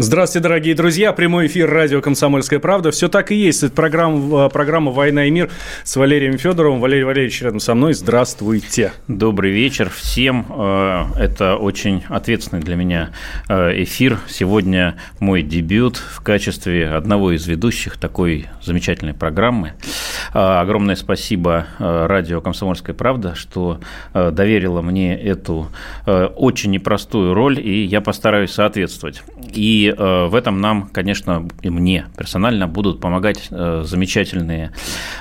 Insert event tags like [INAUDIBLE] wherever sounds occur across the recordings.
Здравствуйте, дорогие друзья. Прямой эфир радио «Комсомольская правда». Все так и есть. Это программа, программа «Война и мир» с Валерием Федоровым. Валерий Валерьевич рядом со мной. Здравствуйте. Добрый вечер всем. Э, это очень ответственный для меня э, эфир. Сегодня мой дебют в качестве одного из ведущих такой замечательной программы. Э, огромное спасибо радио «Комсомольская правда», что доверило мне эту очень непростую роль, и я постараюсь соответствовать. И э, в этом нам, конечно, и мне персонально будут помогать э, замечательные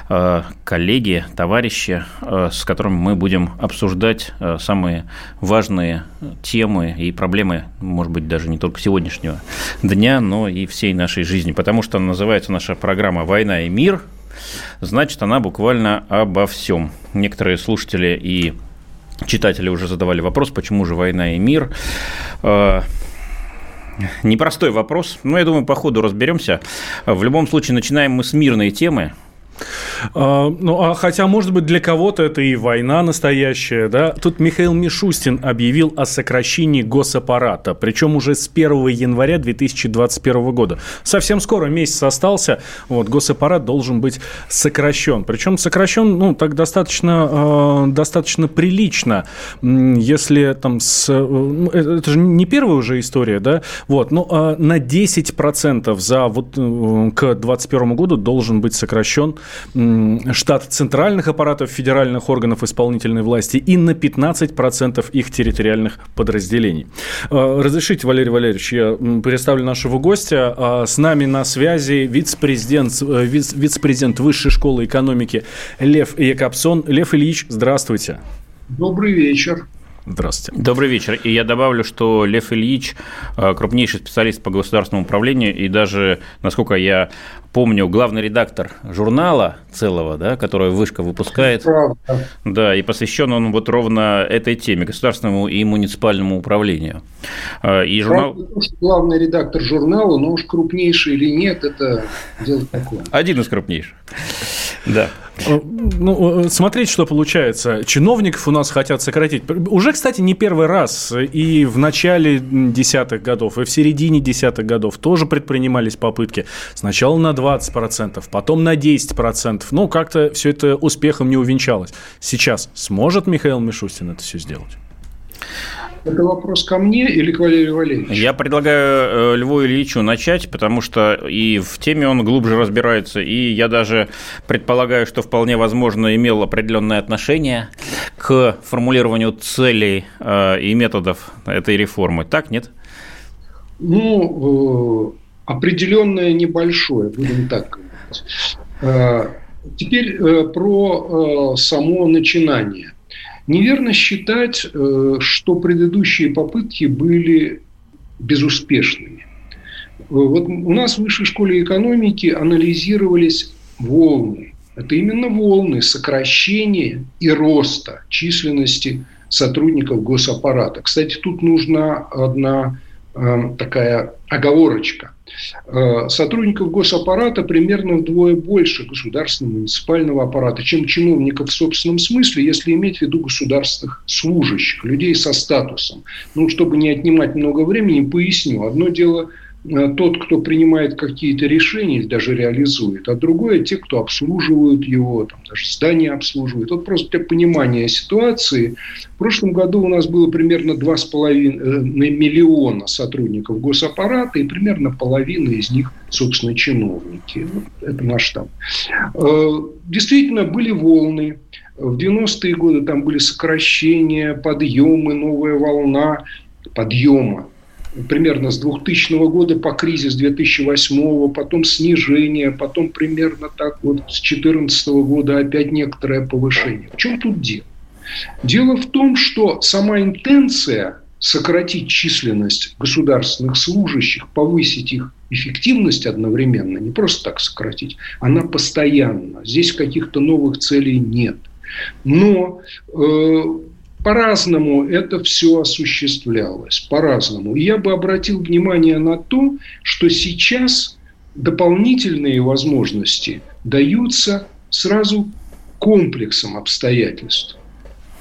э, коллеги, товарищи, с которыми мы будем обсуждать самые важные темы и проблемы, может быть, даже не только сегодняшнего дня, но и всей нашей жизни. Потому что называется наша программа «Война и мир», значит, она буквально обо всем. Некоторые слушатели и читатели уже задавали вопрос, почему же война и мир. Непростой вопрос, но я думаю, по ходу разберемся. В любом случае, начинаем мы с мирной темы. А, ну, а хотя, может быть, для кого-то это и война настоящая, да? Тут Михаил Мишустин объявил о сокращении госаппарата, причем уже с 1 января 2021 года. Совсем скоро, месяц остался, вот, госаппарат должен быть сокращен. Причем сокращен, ну, так достаточно, э, достаточно прилично, если там с... Э, это же не первая уже история, да? Вот, ну, э, на 10% за вот э, к 2021 году должен быть сокращен штат центральных аппаратов федеральных органов исполнительной власти и на 15% их территориальных подразделений. Э, разрешите, Валерий Валерьевич, я представлю нашего гостя. А, с нами на связи вице-президент, э, вице-президент Высшей школы экономики Лев Якобсон. Лев Ильич, здравствуйте. Добрый вечер. Здравствуйте. Добрый вечер. И я добавлю, что Лев Ильич э, крупнейший специалист по государственному управлению и даже, насколько я помню, главный редактор журнала целого, да, который Вышка выпускает. Правда. Да, и посвящен он вот ровно этой теме, государственному и муниципальному управлению. Э, и журнал... Правда, что главный редактор журнала, но уж крупнейший или нет, это дело такое. Один из крупнейших. Да. Э, ну, э, смотрите, что получается. Чиновников у нас хотят сократить. Уже, кстати, не первый раз. И в начале десятых годов, и в середине десятых годов тоже предпринимались попытки. Сначала на 20%, потом на 10%. Ну, как-то все это успехом не увенчалось. Сейчас сможет Михаил Мишустин это все сделать? Это вопрос ко мне или к Валерию Валерьевичу? Я предлагаю э, Льву Ильичу начать, потому что и в теме он глубже разбирается, и я даже предполагаю, что вполне возможно имел определенное отношение к формулированию целей э, и методов этой реформы. Так, нет? Ну, э, определенное небольшое, будем так говорить. Теперь про само начинание. Неверно считать, э, что предыдущие попытки были безуспешными. Вот у нас в Высшей школе экономики анализировались волны. Это именно волны сокращения и роста численности сотрудников госаппарата. Кстати, тут нужна одна э, такая оговорочка. Э, сотрудников госаппарата примерно вдвое больше государственного муниципального аппарата, чем чиновников в собственном смысле, если иметь в виду государственных служащих, людей со статусом. Ну, чтобы не отнимать много времени, поясню. Одно дело – тот, кто принимает какие-то решения даже реализует, а другое те, кто обслуживают его, там, даже здание обслуживают. Вот просто для понимания ситуации. В прошлом году у нас было примерно 2,5 э, миллиона сотрудников госаппарата, и примерно половина из них, собственно, чиновники. Это масштаб. Э, действительно, были волны. В 90-е годы там были сокращения, подъемы, новая волна подъема примерно с 2000 года по кризис 2008, потом снижение, потом примерно так вот с 2014 года опять некоторое повышение. В чем тут дело? Дело в том, что сама интенция сократить численность государственных служащих, повысить их эффективность одновременно, не просто так сократить, она постоянно. Здесь каких-то новых целей нет. Но э, по-разному это все осуществлялось, по-разному. Я бы обратил внимание на то, что сейчас дополнительные возможности даются сразу комплексом обстоятельств.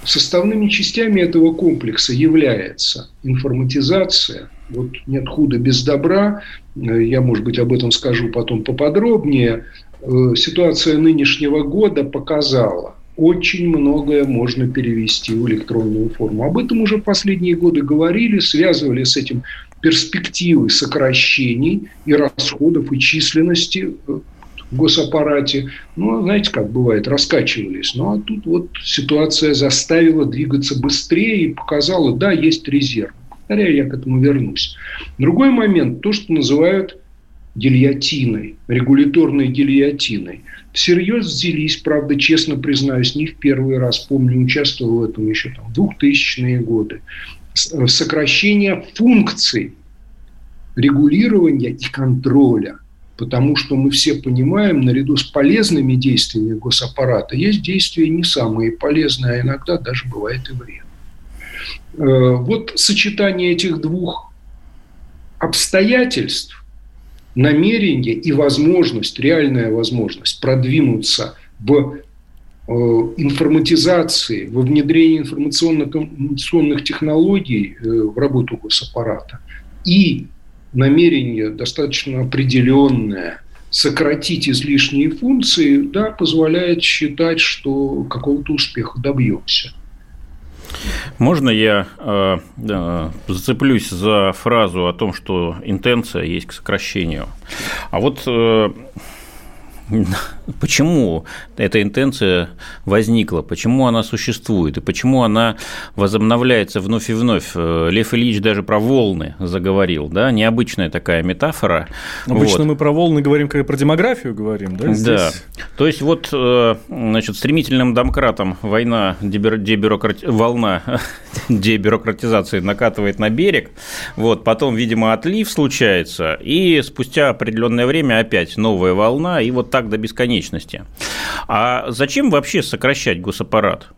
Составными частями этого комплекса является информатизация. Вот нет худа без добра. Я, может быть, об этом скажу потом поподробнее. Э, ситуация нынешнего года показала, очень многое можно перевести в электронную форму. Об этом уже последние годы говорили, связывали с этим перспективы сокращений и расходов, и численности э, в госаппарате. Ну, знаете, как бывает, раскачивались. Ну, а тут вот ситуация заставила двигаться быстрее и показала, да, есть резерв. Повторяю, я к этому вернусь. Другой момент, то, что называют гильотиной, регуляторной гильотиной. Всерьез взялись, правда, честно признаюсь, не в первый раз, помню, участвовал в этом еще там, в 2000-е годы. Сокращение функций регулирования и контроля – Потому что мы все понимаем, наряду с полезными действиями госаппарата есть действия не самые полезные, а иногда даже бывает и вред. Э, вот сочетание этих двух обстоятельств, намерение и возможность, реальная возможность продвинуться в э, информатизации, во внедрении информационно-коммуникационных технологий э, в работу госаппарата и намерение достаточно определенное сократить излишние функции, да, позволяет считать, что какого-то успеха добьемся. Можно я э, э, зацеплюсь за фразу о том, что интенция есть к сокращению? А вот э, [LAUGHS] почему эта интенция возникла, почему она существует и почему она возобновляется вновь и вновь. Э, Лев Ильич даже про волны заговорил, да, необычная такая метафора. Обычно вот. мы про волны говорим, когда про демографию говорим, да? Здесь... Да. То есть вот, э, значит, стремительным домкратом война, дебюрократи... волна [LAUGHS] дебюрократизации накатывает на берег, вот, потом, видимо, отлив случается, и спустя определенное время опять новая волна, и вот так до бесконечности. А зачем вообще сокращать госаппарат?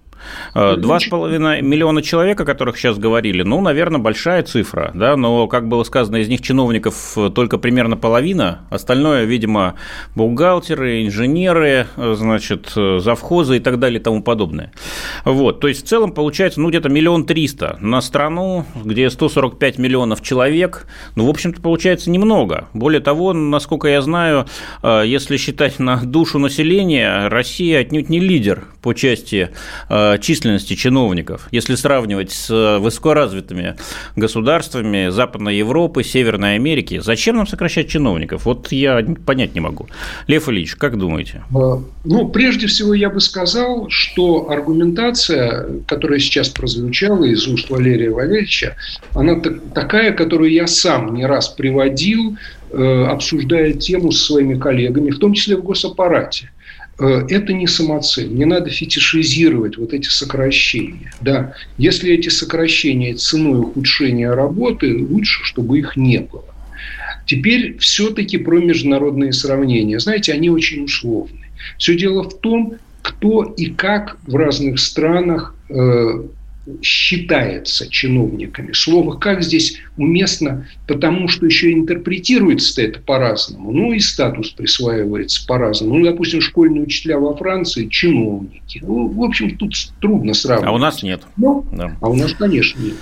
Э, два с половиной миллиона человек, о которых сейчас говорили, ну, наверное, большая цифра, да, но, как было сказано, из них чиновников только примерно половина, остальное, видимо, бухгалтеры, инженеры, значит, завхозы и так далее и тому подобное. Вот, то есть, в целом, получается, ну, где-то миллион триста на страну, где 145 миллионов человек, ну, в общем-то, получается немного. Более того, насколько я знаю, э, если считать на душу населения, Россия отнюдь не лидер по части э, численности чиновников. Если сравнивать с э, высокоразвитыми государствами Западной Европы, Северной Америки, зачем нам сокращать чиновников? Вот я понять не могу. Лев Ильич, как думаете? Э, ну, прежде всего, я бы сказал, что аргументация, которая сейчас прозвучала из уст Валерия Валерьевича, она такая, которую я сам не раз приводил, э, обсуждая тему со своими коллегами, в том числе в госаппарате. Э, это не самоцель. Не надо фетишизировать вот эти сокращения. Да, если эти сокращения ценой ухудшения работы, лучше, чтобы их не было. Теперь все-таки про международные сравнения. Знаете, они очень условны. Все дело в том, кто и как в разных странах э, считается чиновниками. Слово «как» здесь уместно, потому что еще интерпретируется это по-разному. Ну, и статус присваивается по-разному. Ну, допустим, школьные учителя во Франции – чиновники. Ну, в общем, тут трудно сравнивать. А у нас нет. Ну, да. А у нас, конечно, нет.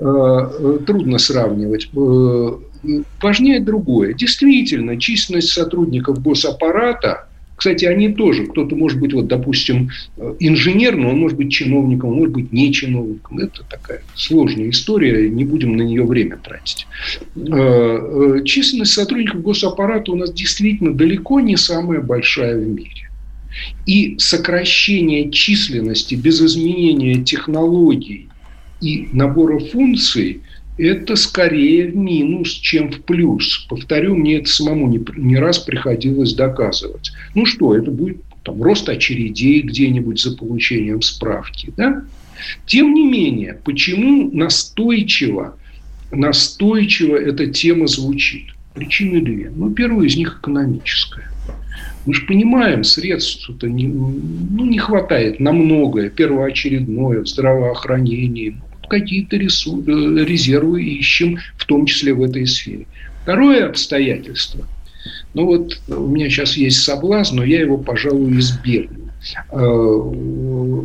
Э, э, трудно сравнивать. Э, важнее другое. Действительно, численность сотрудников госаппарата – кстати, они тоже, кто-то может быть, вот, допустим, инженер, но он может быть чиновником, он может быть не чиновником. Это такая сложная история, не будем на нее время тратить. Э, э, численность сотрудников госаппарата у нас действительно далеко не самая большая в мире. И сокращение численности без изменения технологий и набора функций это скорее в минус, чем в плюс. Повторю, мне это самому не, не раз приходилось доказывать. Ну что, это будет там, рост очередей где-нибудь за получением справки. Да? Тем не менее, почему настойчиво, настойчиво эта тема звучит? Причины две. Ну, первая из них экономическая. Мы же понимаем, средств-то не, ну, не хватает на многое. Первоочередное, в здравоохранении. Какие-то э, резервы ищем, в том числе в этой сфере. Второе обстоятельство. Ну вот у меня сейчас есть соблазн, но я его, пожалуй, избегну. Э,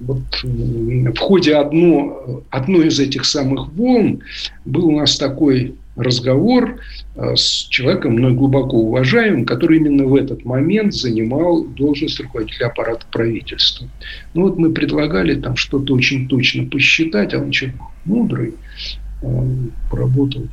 вот в ходе одно, одной из этих самых волн был у нас такой разговор э, с человеком, мной глубоко уважаемым, который именно в этот момент занимал должность руководителя аппарата правительства. Ну вот мы предлагали там что-то очень точно посчитать, а он человек мудрый, поработал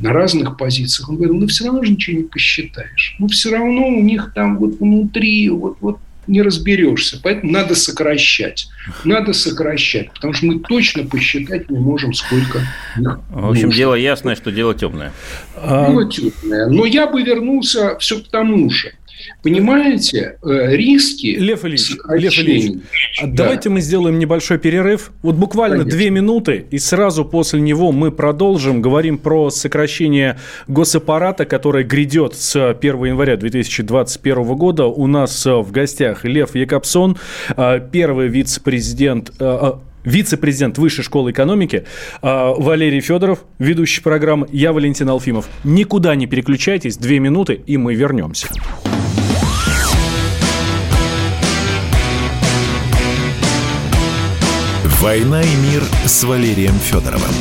на разных позициях. Он говорил, ну все равно же ничего не посчитаешь. Ну все равно у них там вот внутри вот, вот не разберешься. Поэтому надо сокращать. Надо сокращать, потому что мы точно посчитать не можем, сколько их В общем, нужно. дело ясное, что дело темное. Дело темное. Но я бы вернулся все к тому же. Понимаете, э, риски... Лев Ильич, Лев Ильич да. давайте мы сделаем небольшой перерыв. Вот буквально Конечно. две минуты, и сразу после него мы продолжим. Говорим про сокращение госаппарата, которое грядет с 1 января 2021 года. У нас в гостях Лев Якобсон, э, первый вице-президент э, вице-президент Высшей школы экономики Валерий Федоров, ведущий программы. Я Валентин Алфимов. Никуда не переключайтесь, две минуты, и мы вернемся. «Война и мир» с Валерием Федоровым.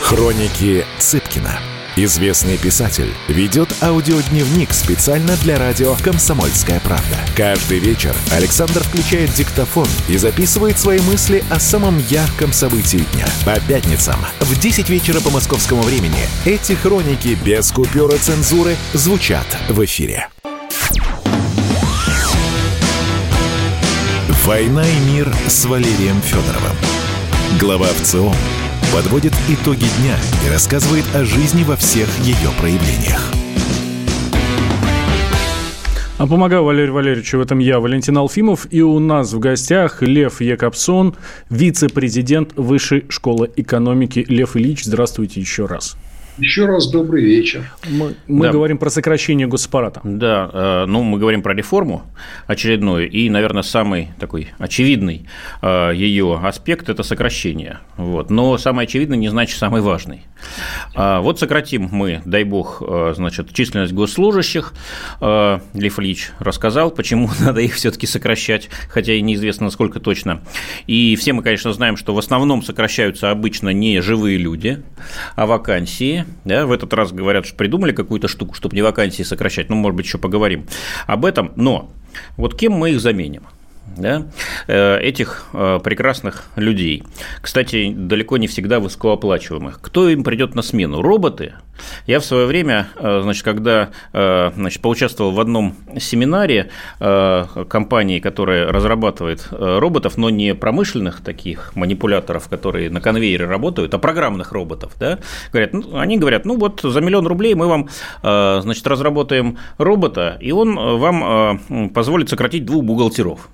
Хроники Цыпкина. Известный писатель ведет аудиодневник специально для радио «Комсомольская правда». Каждый вечер Александр включает диктофон и записывает свои мысли о самом ярком событии дня. По пятницам в 10 вечера по московскому времени эти хроники без купюра цензуры звучат в эфире. «Война и мир» с Валерием Федоровым. Глава ВЦО подводит итоги дня и рассказывает о жизни во всех ее проявлениях. А помогаю Валерию Валерьевичу в этом я, Валентин Алфимов. И у нас в гостях Лев Якобсон, вице-президент Высшей школы экономики. Лев Ильич, здравствуйте еще раз. Еще раз добрый вечер. Мы, мы да. говорим про сокращение госаппарата. Да, э, ну мы говорим про реформу очередную, и, наверное, самый такой очевидный э, ее аспект – это сокращение. Вот. Но самый очевидный не значит самый важный. А, вот сократим мы, дай бог, э, значит, численность госслужащих. Лев Ильич рассказал, почему [LAUGHS] надо их все-таки сокращать, хотя и неизвестно, насколько точно. И все мы, конечно, знаем, что в основном сокращаются обычно не живые люди, а вакансии. Да, в этот раз говорят, что придумали какую-то штуку, чтобы не вакансии сокращать. Ну, может быть, еще поговорим об этом. Но вот кем мы их заменим? Да, э, этих э, прекрасных людей. Кстати, далеко не всегда высокооплачиваемых. Кто им придет на смену? Роботы? Я в свое время, э, значит, когда значит, поучаствовал в одном семинаре компании, которая разрабатывает роботов, но не промышленных таких манипуляторов, которые на конвейере работают, а программных роботов, да, говорят, ну, они говорят, ну вот за миллион рублей мы вам, значит, разработаем робота, и он вам позволит сократить двух бухгалтеров.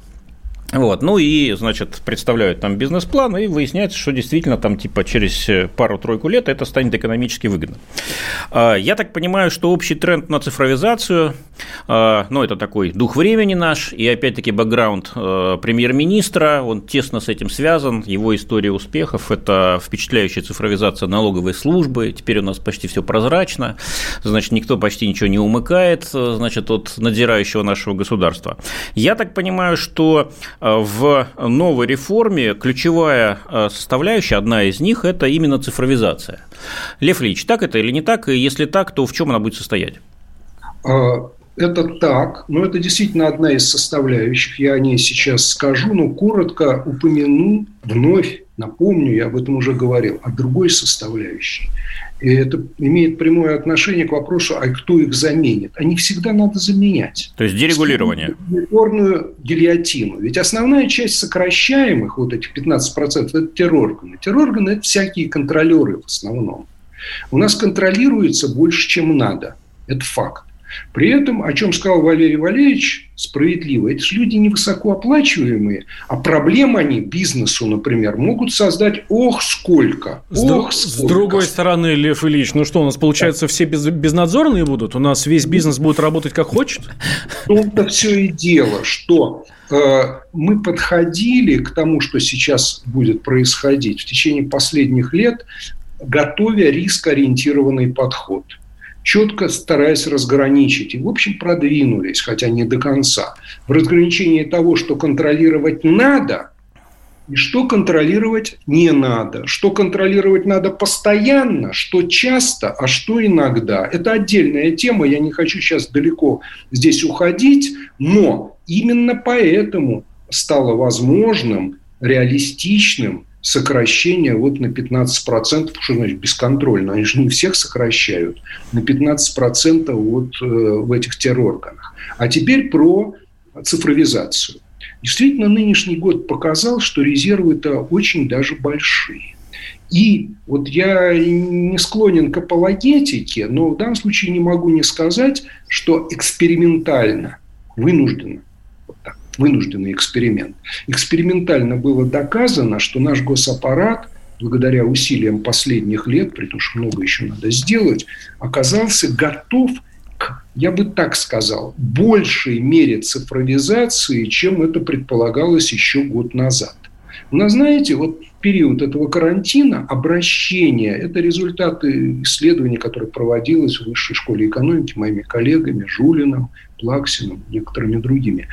Вот, ну и, значит, представляют там бизнес-план, и выясняется, что действительно там типа через пару-тройку лет это станет экономически выгодно. А, я так понимаю, что общий тренд на цифровизацию, а, ну, это такой дух времени наш, и опять-таки бэкграунд а, премьер-министра, он тесно с этим связан, его история успехов – это впечатляющая цифровизация налоговой службы, теперь у нас почти все прозрачно, значит, никто почти ничего не умыкает, значит, от надзирающего нашего государства. Я так понимаю, что Э, в новой реформе ключевая э, составляющая, одна из них, это именно цифровизация. Лев Ильич, так это или не так? И если так, то в чем она будет состоять? А, это так, но это действительно одна из составляющих. Я о ней сейчас скажу, но коротко упомяну, вновь напомню, я об этом уже говорил, о другой составляющей – и это имеет прямое отношение к вопросу, а кто их заменит. Они всегда надо заменять. То есть дерегулирование. Террорную гильотину. Ведь основная часть сокращаемых, вот этих 15%, это террорганы. Террорганы – это всякие контролеры в основном. У нас контролируется больше, чем надо. Это факт. При этом, о чем сказал Валерий Валерьевич, справедливо, это же люди невысокооплачиваемые, а проблем они бизнесу, например, могут создать ох сколько, ох с, сколько. С другой стороны, Лев Ильич, ну что, у нас получается все без, безнадзорные будут? У нас весь бизнес будет работать как хочет? Это все и дело, что э, мы подходили к тому, что сейчас будет происходить в течение последних лет, готовя рискоориентированный подход – четко стараясь разграничить. И, в общем, продвинулись, хотя не до конца, в разграничении того, что контролировать надо, и что контролировать не надо. Что контролировать надо постоянно, что часто, а что иногда. Это отдельная тема, я не хочу сейчас далеко здесь уходить, но именно поэтому стало возможным, реалистичным сокращение вот на 15%, что значит бесконтрольно, они же не всех сокращают, на 15% вот э, в этих террорганах. А теперь про цифровизацию. Действительно, нынешний год показал, что резервы-то очень даже большие. И вот я не склонен к апологетике, но в данном случае не могу не сказать, что экспериментально, вынужденно, вот так, вынужденный эксперимент. Экспериментально было доказано, что наш госаппарат, благодаря усилиям последних лет, при том, что много еще надо сделать, оказался готов к, я бы так сказал, большей мере цифровизации, чем это предполагалось еще год назад. Но знаете, вот период этого карантина обращение – это результаты исследования, которое проводилось в Высшей школе экономики моими коллегами Жулиным, Плаксиным, некоторыми другими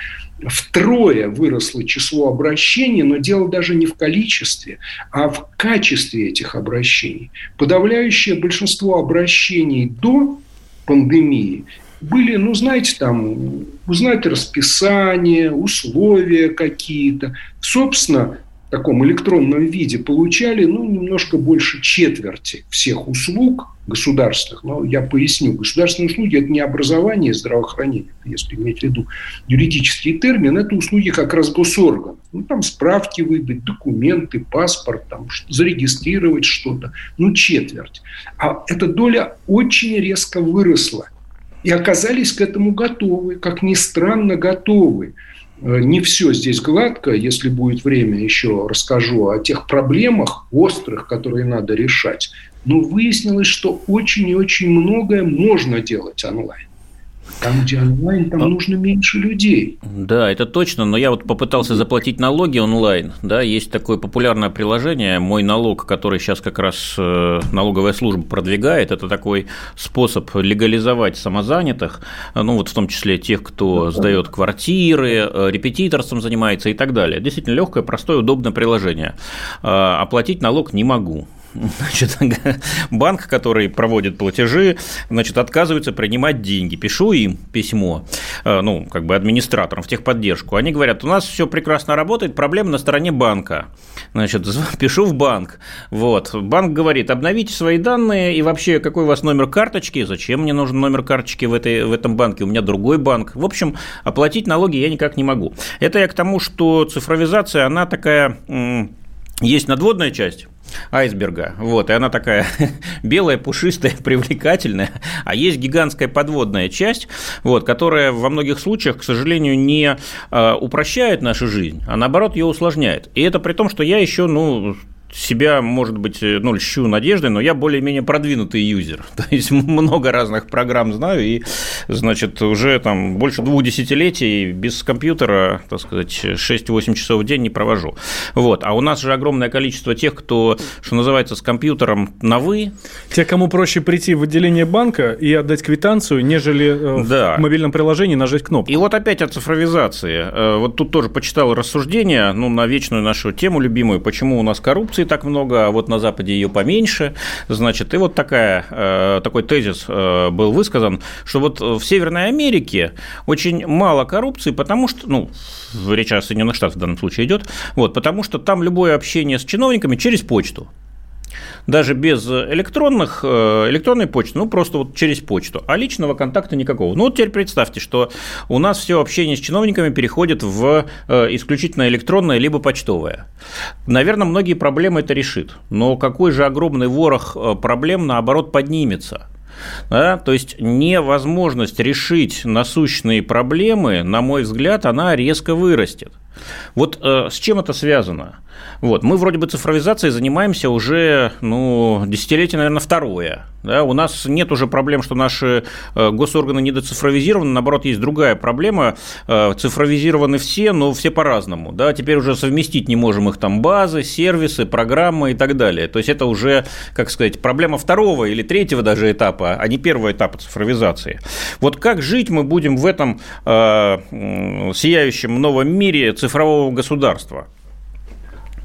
втрое выросло число обращений, но дело даже не в количестве, а в качестве этих обращений. Подавляющее большинство обращений до пандемии были, ну, знаете, там, узнать расписание, условия какие-то. Собственно, таком электронном виде получали ну, немножко больше четверти всех услуг государственных. Но я поясню. Государственные услуги – это не образование здравоохранение, если иметь в виду юридический термин. Это услуги как раз госорганов. Ну, там справки выдать, документы, паспорт, там, зарегистрировать что-то. Ну, четверть. А эта доля очень резко выросла. И оказались к этому готовы, как ни странно, готовы. Э, не все здесь гладко. Если будет время, еще расскажу о тех проблемах острых, которые надо решать. Но выяснилось, что очень и очень многое можно делать онлайн. Там, где онлайн, там нужно меньше людей. Да, это точно, но я вот попытался заплатить налоги онлайн, да, есть такое популярное приложение «Мой налог», который сейчас как раз э, налоговая служба продвигает, это такой способ легализовать самозанятых, ну вот в том числе тех, кто сдает квартиры, э, репетиторством занимается и так далее. Действительно легкое, простое, удобное приложение. А, оплатить налог не могу, Значит, [LAUGHS] банк, который проводит платежи, значит, отказывается принимать деньги. Пишу им письмо, э, ну, как бы администраторам в техподдержку. Они говорят, у нас все прекрасно работает, проблема на стороне банка. Значит, [LAUGHS] пишу в банк. Вот. Банк говорит, обновите свои данные и вообще, какой у вас номер карточки, зачем мне нужен номер карточки в, этой, в этом банке, у меня другой банк. В общем, оплатить налоги я никак не могу. Это я к тому, что цифровизация, она такая, есть надводная часть, айсберга. Вот, и она такая [LAUGHS] белая, пушистая, [LAUGHS] привлекательная. А есть гигантская подводная часть, вот, которая во многих случаях, к сожалению, не э, упрощает нашу жизнь, а наоборот ее усложняет. И это при том, что я еще, ну, себя, может быть, э, ну, льщу надеждой, но я более-менее продвинутый юзер. [LAUGHS] То есть много разных программ знаю, и, значит, уже там больше двух десятилетий без компьютера, так сказать, 6-8 часов в день не провожу. Вот. А у нас же огромное количество тех, кто, что называется, с компьютером на «вы». Те, кому проще прийти в отделение банка и отдать квитанцию, нежели э, да. в мобильном приложении нажать кнопку. И вот опять о цифровизации. Э, вот тут тоже почитал рассуждения, ну, на вечную нашу тему любимую, почему у нас коррупция коррупции так много, а вот на Западе ее поменьше. Значит, и вот такая, э, такой тезис э, был высказан, что вот в Северной Америке очень мало коррупции, потому что, ну, речь о Соединенных Штатах в данном случае идет, вот, потому что там любое общение с чиновниками через почту даже без электронных, э, электронной почты, ну, просто вот через почту, а личного контакта никакого. Ну, вот теперь представьте, что у нас все общение с чиновниками переходит в э, исключительно электронное либо почтовое. Наверное, многие проблемы это решит, но какой же огромный ворох э, проблем, наоборот, поднимется – Да? То есть невозможность решить насущные проблемы, на мой взгляд, она резко вырастет. Вот э, с чем это связано? Вот. Мы вроде бы цифровизацией занимаемся уже ну, десятилетие, наверное, второе. Да? У нас нет уже проблем, что наши э, госорганы недоцифровизированы, наоборот, есть другая проблема. Э, цифровизированы все, но все по-разному. Да? Теперь уже совместить не можем их там базы, сервисы, программы и так далее. То есть это уже, как сказать, проблема второго или третьего даже этапа, а не первого этапа цифровизации. Вот как жить мы будем в этом э, сияющем новом мире цифрового государства?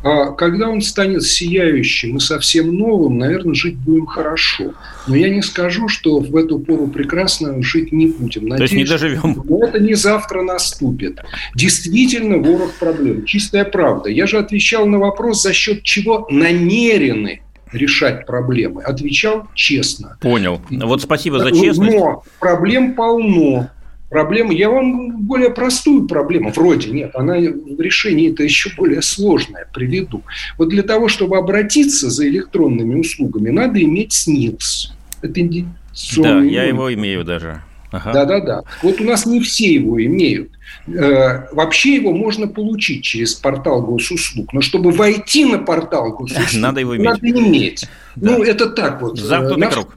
А когда он станет сияющим и совсем новым, наверное, жить будем хорошо. Но я не скажу, что в эту пору прекрасно жить не будем. Надеюсь, То есть не доживем. Но это не завтра наступит. Действительно, ворох проблем. Чистая правда. Я же отвечал на вопрос, за счет чего намерены решать проблемы. Отвечал честно. Понял. Вот спасибо за честность. Но проблем полно. Проблема, я вам более простую проблему, вроде нет, она в решении это еще более сложная, приведу. Вот для того, чтобы обратиться за электронными услугами, надо иметь СНИЛС. Это Да, я его имею даже. Ага. Да-да-да. Вот у нас не все его имеют. Э, вообще его можно получить через портал госуслуг. Но чтобы войти на портал госуслуг, [LAUGHS] надо его иметь. Надо иметь. Да. Ну, это так вот. Замкнутый круг.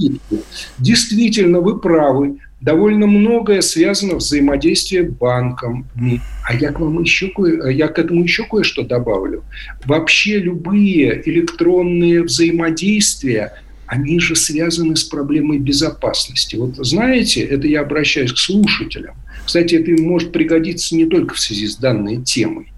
Действительно, вы правы довольно многое связано взаимодействие банком. А я к вам еще кое, я к этому еще кое-что добавлю. Вообще любые электронные взаимодействия, они же связаны с проблемой безопасности. Вот знаете, это я обращаюсь к слушателям. Кстати, это может пригодиться не только в связи с данной темой.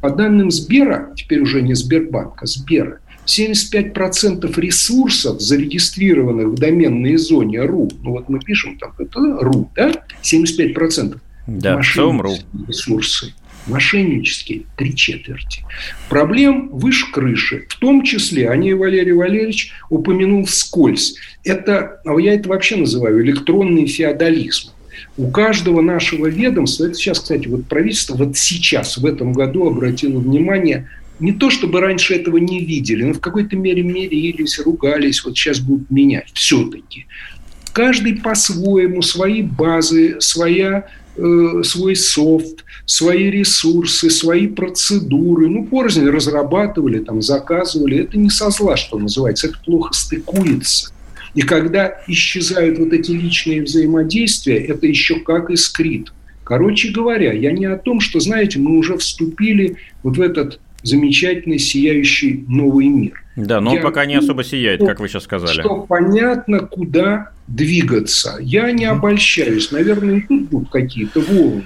По данным Сбера, теперь уже не Сбербанка, Сбера, 75% ресурсов, зарегистрированных в доменной зоне .ru, ну вот мы пишем там это .ru, да, 75% да, мошеннические ресурсы, мошеннические три четверти. Проблем выше крыши. В том числе, о ней Валерий Валерьевич упомянул вскользь. Это, а я это вообще называю электронный феодализм. У каждого нашего ведомства, это сейчас, кстати, вот правительство вот сейчас, в этом году обратило внимание не то чтобы раньше этого не видели, но в какой-то мере мерились, ругались, вот сейчас будут менять все-таки. Каждый по-своему, свои базы, своя, э, свой софт, свои ресурсы, свои процедуры, ну, порознь разрабатывали, там, заказывали. Это не со зла, что называется, это плохо стыкуется. И когда исчезают вот эти личные взаимодействия, это еще как искрит. Короче говоря, я не о том, что, знаете, мы уже вступили вот в этот замечательный, сияющий новый мир. Да, но он Я пока не особо сияет, что, как вы сейчас сказали. Что понятно, куда двигаться. Я не обольщаюсь. Наверное, и тут будут какие-то волны.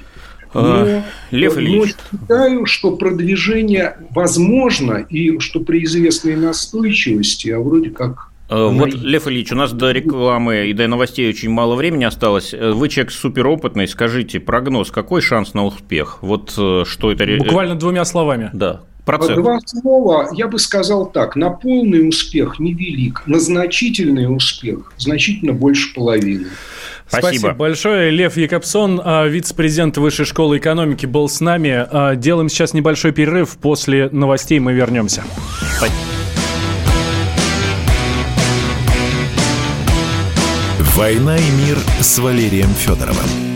А, но, Лев Ильич. но считаю, что продвижение возможно, и что при известной настойчивости, а вроде как а, вот, Лев Ильич, у нас до рекламы и до новостей очень мало времени осталось. Вы человек суперопытный, скажите, прогноз, какой шанс на успех? Вот э, что это... Буквально двумя словами. Да. Процент. Два слова, я бы сказал так, на полный успех невелик, на значительный успех значительно больше половины. Спасибо. Спасибо большое. Лев Якобсон, а, вице-президент Высшей школы экономики, был с нами. А, делаем сейчас небольшой перерыв. После новостей мы вернемся. «Война и мир» с Валерием Федоровым.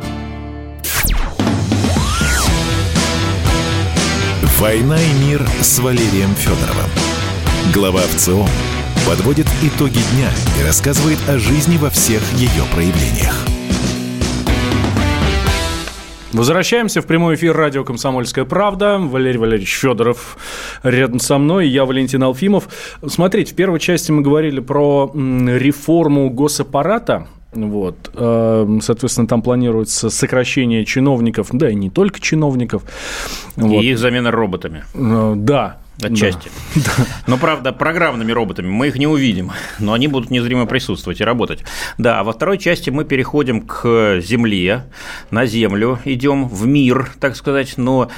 «Война и мир» с Валерием Федоровым. Глава ВЦО подводит итоги дня и рассказывает о жизни во всех ее проявлениях. Возвращаемся в прямой эфир радио «Комсомольская правда». Валерий Валерьевич Федоров рядом со мной, я Валентин Алфимов. Смотрите, в первой части мы говорили про реформу госаппарата, вот. Эм, соответственно, там планируется сокращение чиновников, да и не только чиновников. И вот. их замена роботами. Э, да, Отчасти. Да. [LAUGHS] Но, правда, программными роботами мы их не увидим, [LAUGHS] но они будут незримо присутствовать и работать. Да, а во второй части мы переходим к Земле, на Землю идем в мир, так сказать, но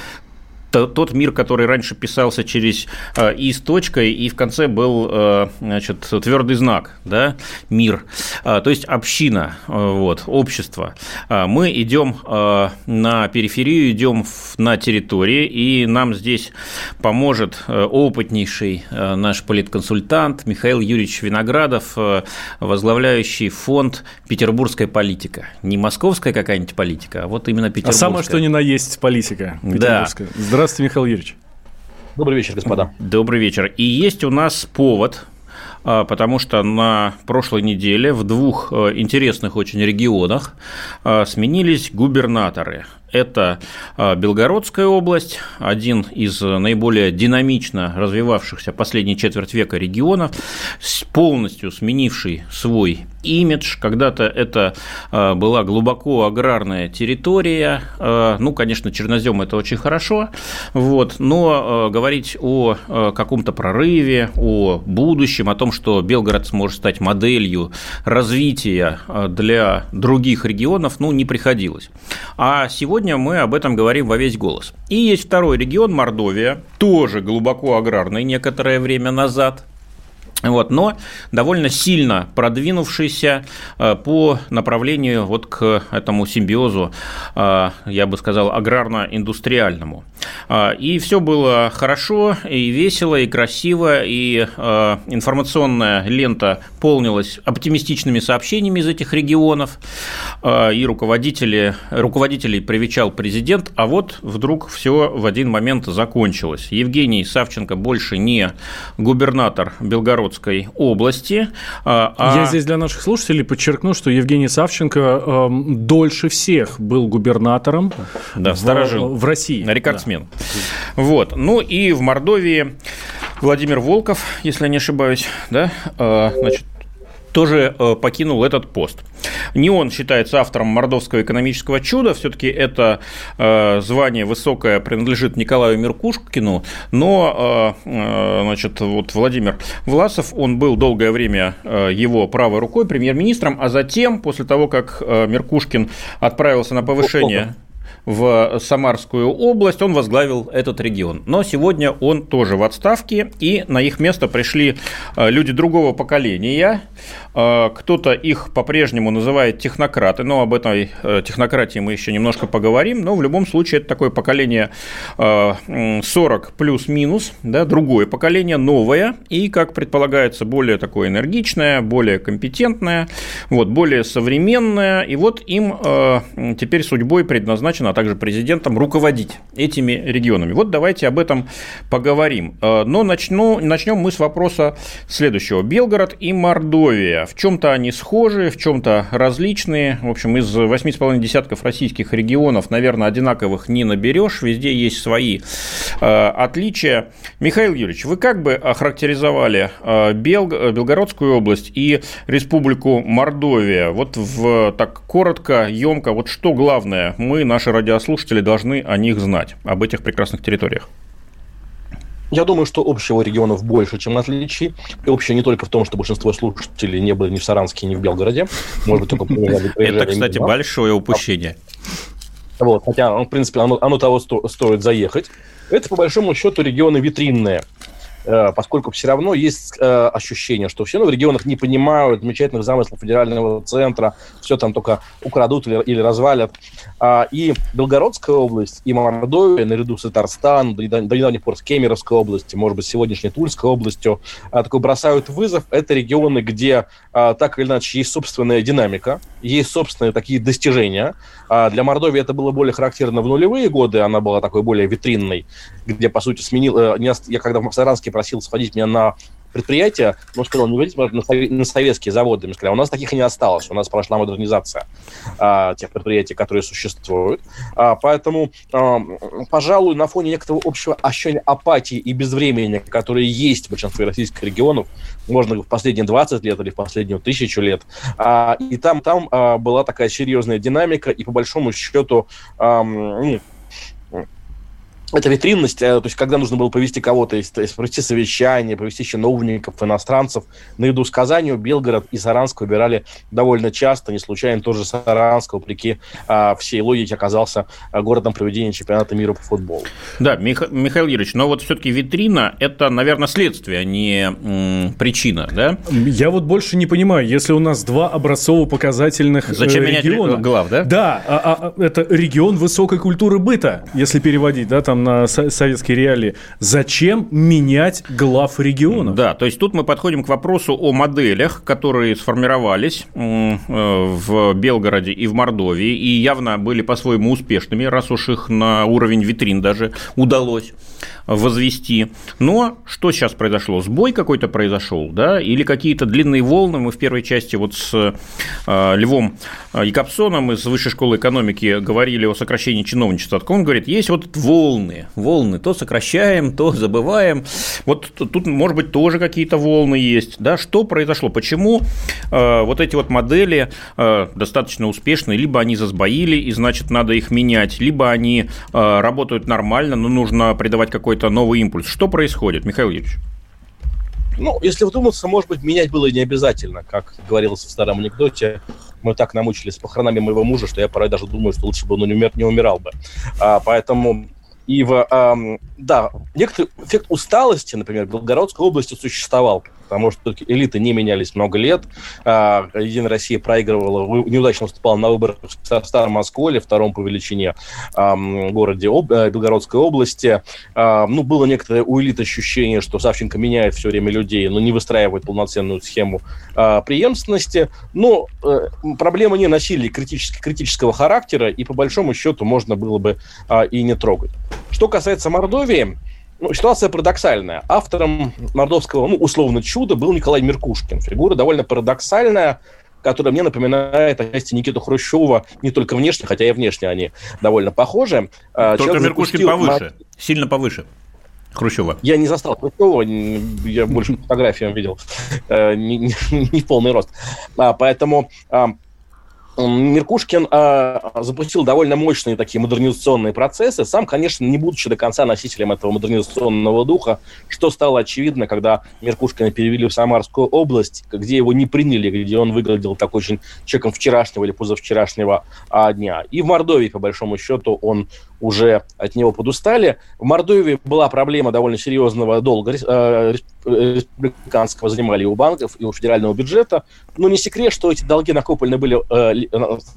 тот мир, который раньше писался через э, и с точкой, и в конце был э, значит, твердый знак, да, мир, э, то есть община, вот, общество. Мы идем на периферию, идем на территории, и нам здесь поможет опытнейший наш политконсультант Михаил Юрьевич Виноградов, возглавляющий фонд «Петербургская политика». Не московская какая-нибудь политика, а вот именно петербургская. А самое что ни на есть политика петербургская. Да. Здравствуйте, Михаил Юрьевич. Добрый вечер, господа. Добрый вечер. И есть у нас повод, а, потому что на прошлой неделе в двух э, интересных очень регионах а, сменились губернаторы. Это а, Белгородская область, один из наиболее динамично развивавшихся последние четверть века регионов, полностью сменивший свой имидж. Когда-то это а, была глубоко аграрная территория. А, ну, конечно, чернозем это очень хорошо, вот, но говорить о каком-то прорыве, о будущем, о том, что Белгород сможет стать моделью развития для других регионов, ну, не приходилось. А сегодня мы об этом говорим во весь голос. И есть второй регион, Мордовия, тоже глубоко аграрный некоторое время назад – вот, но довольно сильно продвинувшийся э, по направлению вот к этому симбиозу, э, я бы сказал, аграрно-индустриальному. Э, и все было хорошо, и весело, и красиво, и информационная лента полнилась оптимистичными сообщениями из этих регионов, и руководители, руководителей привечал президент, а вот вдруг все в один момент закончилось. Евгений Савченко больше не губернатор Белгород Белгородской области. А... Я а здесь для наших слушателей подчеркну, что Евгений Савченко э, дольше всех был губернатором да, в, в России. Рекордсмен. Да. Вот. Ну и в Мордовии Владимир Волков, если я не ошибаюсь, да, э, значит, тоже э, покинул этот пост. Не он считается автором мордовского экономического чуда, все-таки это э, звание высокое принадлежит Николаю Меркушкину, но э, значит, вот Владимир Власов, он был долгое время его правой рукой, премьер-министром, а затем, после того, как Меркушкин отправился на повышение в Самарскую область, он возглавил этот регион. Но сегодня он тоже в отставке, и на их место пришли э, люди другого поколения. Э, кто-то их по-прежнему называет технократы, но об этой э, технократии мы еще немножко поговорим. Но в любом случае это такое поколение 40 плюс-минус, да, другое поколение, новое, и, как предполагается, более такое энергичное, более компетентное, вот, более современное. И вот им теперь судьбой предназначено также президентом руководить этими регионами. Вот давайте об этом поговорим. Э, но начну, начнем мы с вопроса следующего. Белгород и Мордовия. В чем-то они схожи, в чем-то различные. В общем, из 8,5 десятков российских регионов, наверное, одинаковых не наберешь. Везде есть свои э, отличия. Михаил Юрьевич, вы как бы охарактеризовали э, Бел... Белгородскую область и Республику Мордовия? Вот в, так коротко, емко, вот что главное мы, наши радиослушатели должны о них знать, об этих прекрасных территориях? Я думаю, что общего регионов больше, чем отличий. И общее не только в том, что большинство слушателей не были ни в Саранске, ни в Белгороде. Может быть, только Это, кстати, большое упущение. Вот, хотя, в принципе, оно, оно того сто, стоит заехать. Это, по большому счету, регионы витринные. Э, поскольку все равно есть э, ощущение, что все равно в регионах не понимают замечательных замыслов федерального центра, все там только украдут или, или развалят. А, и Белгородская область, и Мордовия, наряду с Татарстаном, до, до недавних пор с Кемеровской областью, может быть, сегодняшней Тульской областью, а, такой бросают вызов. Это регионы, где а, так или иначе есть собственная динамика, есть собственные такие достижения. Для Мордовии это было более характерно в нулевые годы, она была такой более витринной, где, по сути, сменил... Э, я когда в Саранске просил сходить меня на предприятия, ну, сказал, не говорите, на, советские заводы. Мы сказали, у нас таких и не осталось, у нас прошла модернизация а, тех предприятий, которые существуют. А, поэтому, а, пожалуй, на фоне некоторого общего ощущения апатии и безвремени, которые есть в большинстве российских регионов, можно в последние 20 лет или в последнюю тысячу лет, а, и там, там а, была такая серьезная динамика, и по большому счету, а, ну, эта витринность, э, то есть когда нужно было повести кого-то, провести совещание, повести чиновников, иностранцев, на еду с Казанью, Белгород и Саранск выбирали довольно часто, не случайно тоже Саранск, вопреки а, всей логике, оказался а, городом проведения чемпионата мира по футболу. Да, Мих... Михаил Юрьевич, но вот все-таки витрина – это, наверное, следствие, а не м, причина, да? Я вот больше не понимаю, если у нас два образцово-показательных э, Зачем региона… менять глав, да? Да, а, а, это регион высокой культуры быта, если переводить, да, там на советские реалии. Зачем менять глав регионов? Да, то есть тут мы подходим к вопросу о моделях, которые сформировались э, в Белгороде и в Мордовии, и явно были по-своему успешными, раз уж их на уровень витрин даже удалось возвести. Но что сейчас произошло? Сбой какой-то произошел, да, или какие-то длинные волны? Мы в первой части вот с э, Львом Якобсоном из Высшей школы экономики говорили о сокращении чиновничества. Он говорит, есть вот волны, волны, то сокращаем, то забываем. Вот тут, может быть, тоже какие-то волны есть, да, что произошло? Почему э, вот эти вот модели э, достаточно успешные, либо они засбоили, и значит, надо их менять, либо они э, работают нормально, но нужно придавать какой-то новый импульс. Что происходит, Михаил Юрьевич? Ну, если вдуматься, может быть, менять было не обязательно. Как говорилось в старом анекдоте, мы так намучились похоронами моего мужа, что я порой даже думаю, что лучше бы он не, умер, не умирал бы. А, поэтому и в, эм, да, некоторый эффект усталости, например, в Белгородской области существовал потому что элиты не менялись много лет. А, Единая Россия проигрывала, неудачно выступала на выборах в Старом Осколе, втором по величине городе э, Белгородской области. А, ну, было некоторое у элит ощущение, что Савченко меняет все время людей, но не выстраивает полноценную схему а, преемственности. Но э, проблемы не носили критического характера, и по большому счету можно было бы и не трогать. Что касается Мордовии, ну, ситуация парадоксальная. Автором мордовского, ну, условно, чуда был Николай Меркушкин. Фигура довольно парадоксальная, которая мне напоминает отчасти Никиту Хрущева не только внешне, хотя и внешне они довольно похожи. А, только Человек Меркушкин повыше, на... сильно повыше. Хрущева. Я не застал Хрущева, я больше фотографиям видел, э, не, [LAUGHS] не, не в полный рост. А, поэтому Меркушкин э, запустил довольно мощные такие модернизационные процессы, сам, конечно, не будучи до конца носителем этого модернизационного духа, что стало очевидно, когда Меркушкина перевели в Самарскую область, где его не приняли, где он выглядел так очень человеком вчерашнего или позавчерашнего а, дня. И в Мордовии, по большому счету, он уже от него подустали. В Мордовии была проблема довольно серьезного долга э, республиканского, занимали и у банков, и у федерального бюджета. Но не секрет, что эти долги накоплены были э,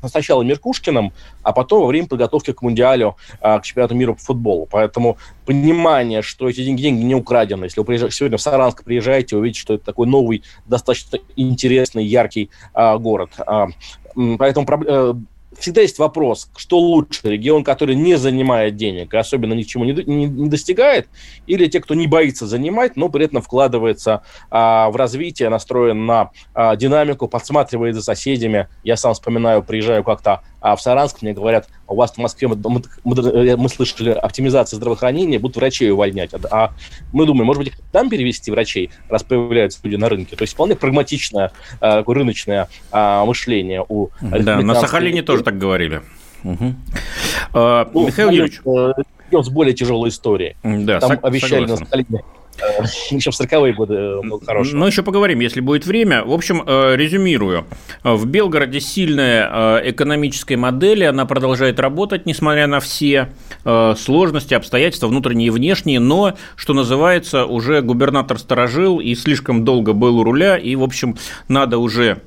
сначала Меркушкиным, а потом во время подготовки к Мундиалю, э, к чемпионату мира по футболу. Поэтому понимание, что эти деньги, деньги не украдены. Если вы приезжаете, сегодня в Саранск приезжаете, увидите, что это такой новый, достаточно интересный, яркий город. Поэтому всегда есть вопрос, что лучше, регион, который не занимает денег и особенно ни не, не, не достигает, или те, кто не боится занимать, но при этом вкладывается а, в развитие, настроен на а, динамику, подсматривает за соседями. Я сам вспоминаю, приезжаю как-то а в Саранск, мне говорят, у вас в Москве, мы, мы, мы слышали, оптимизация здравоохранения, будут врачей увольнять. А, а мы думаем, может быть, там перевести врачей, раз появляются люди на рынке. То есть вполне прагматичное, а, рыночное а, мышление у Да, на Сахалине тоже так говорили. Угу. А, ну, Михаил Юрьевич. Э, с более тяжелой историей. Да, Там обещали согласен. на Сахалине Э, еще в 40-е годы э, был хороший. Ну, еще поговорим, если будет время. В общем, э, резюмирую. В Белгороде сильная экономическая модель, она продолжает работать, несмотря на все сложности, обстоятельства, внутренние и внешние, но, что называется, уже губернатор сторожил и слишком долго был у руля, и, в общем, надо уже Э,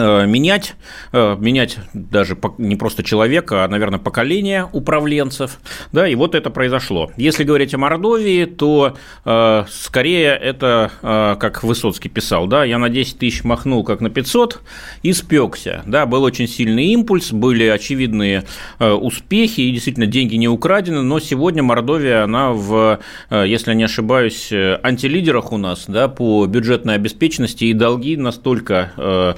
менять, э, менять даже не просто человека, а, наверное, поколение управленцев, да, и вот это произошло. Если говорить о Мордовии, то э, скорее это, э, как Высоцкий писал, да, я на 10 тысяч махнул как на 500 и спекся, да, был очень сильный импульс, были очевидные э, успехи, и действительно деньги не украдены, но сегодня Мордовия, она в, э, если не ошибаюсь, э, антилидерах у нас, да, по бюджетной обеспеченности, и долги настолько э,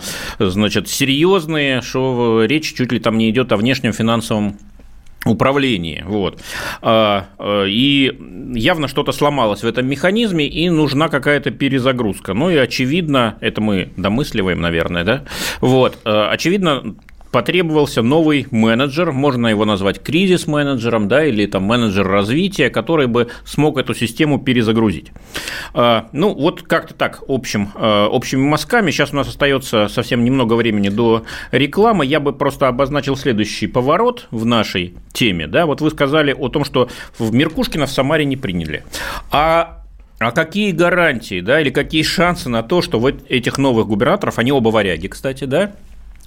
значит, серьезные, что речь чуть ли там не идет о внешнем финансовом управлении. Вот. А, а, и явно что-то сломалось в этом механизме, и нужна какая-то перезагрузка. Ну и очевидно, это мы домысливаем, наверное, да? Вот. А, очевидно, потребовался новый менеджер, можно его назвать кризис-менеджером, да, или там менеджер развития, который бы смог эту систему перезагрузить. А, ну, вот как-то так, общим, а, общими мазками. Сейчас у нас остается совсем немного времени до рекламы. Я бы просто обозначил следующий поворот в нашей теме. Да? Вот вы сказали о том, что в Меркушкина в Самаре не приняли. А а какие гарантии, да, или какие шансы на то, что вот этих новых губернаторов, они оба варяги, кстати, да,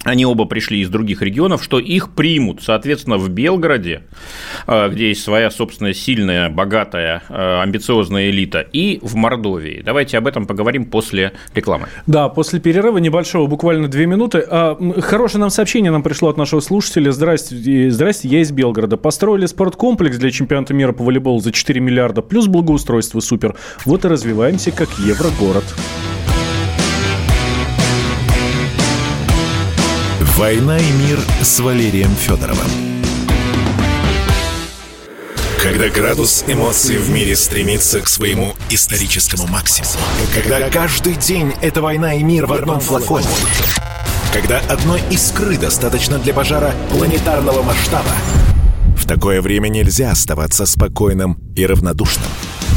они оба пришли из других регионов, что их примут, соответственно, в Белгороде, э, где есть своя собственная сильная, богатая, э, амбициозная элита, и в Мордовии. Давайте об этом поговорим после рекламы. Да, после перерыва небольшого, буквально две минуты. А, хорошее нам сообщение нам пришло от нашего слушателя. Здрасте, здрасте, я из Белгорода. Построили спорткомплекс для чемпионата мира по волейболу за 4 миллиарда, плюс благоустройство супер. Вот и развиваемся как еврогород. «Война и мир» с Валерием Федоровым. Когда градус эмоций в мире стремится к своему историческому максимуму. Когда каждый день это война и мир в одном флаконе. Когда одной искры достаточно для пожара планетарного масштаба. В такое время нельзя оставаться спокойным и равнодушным.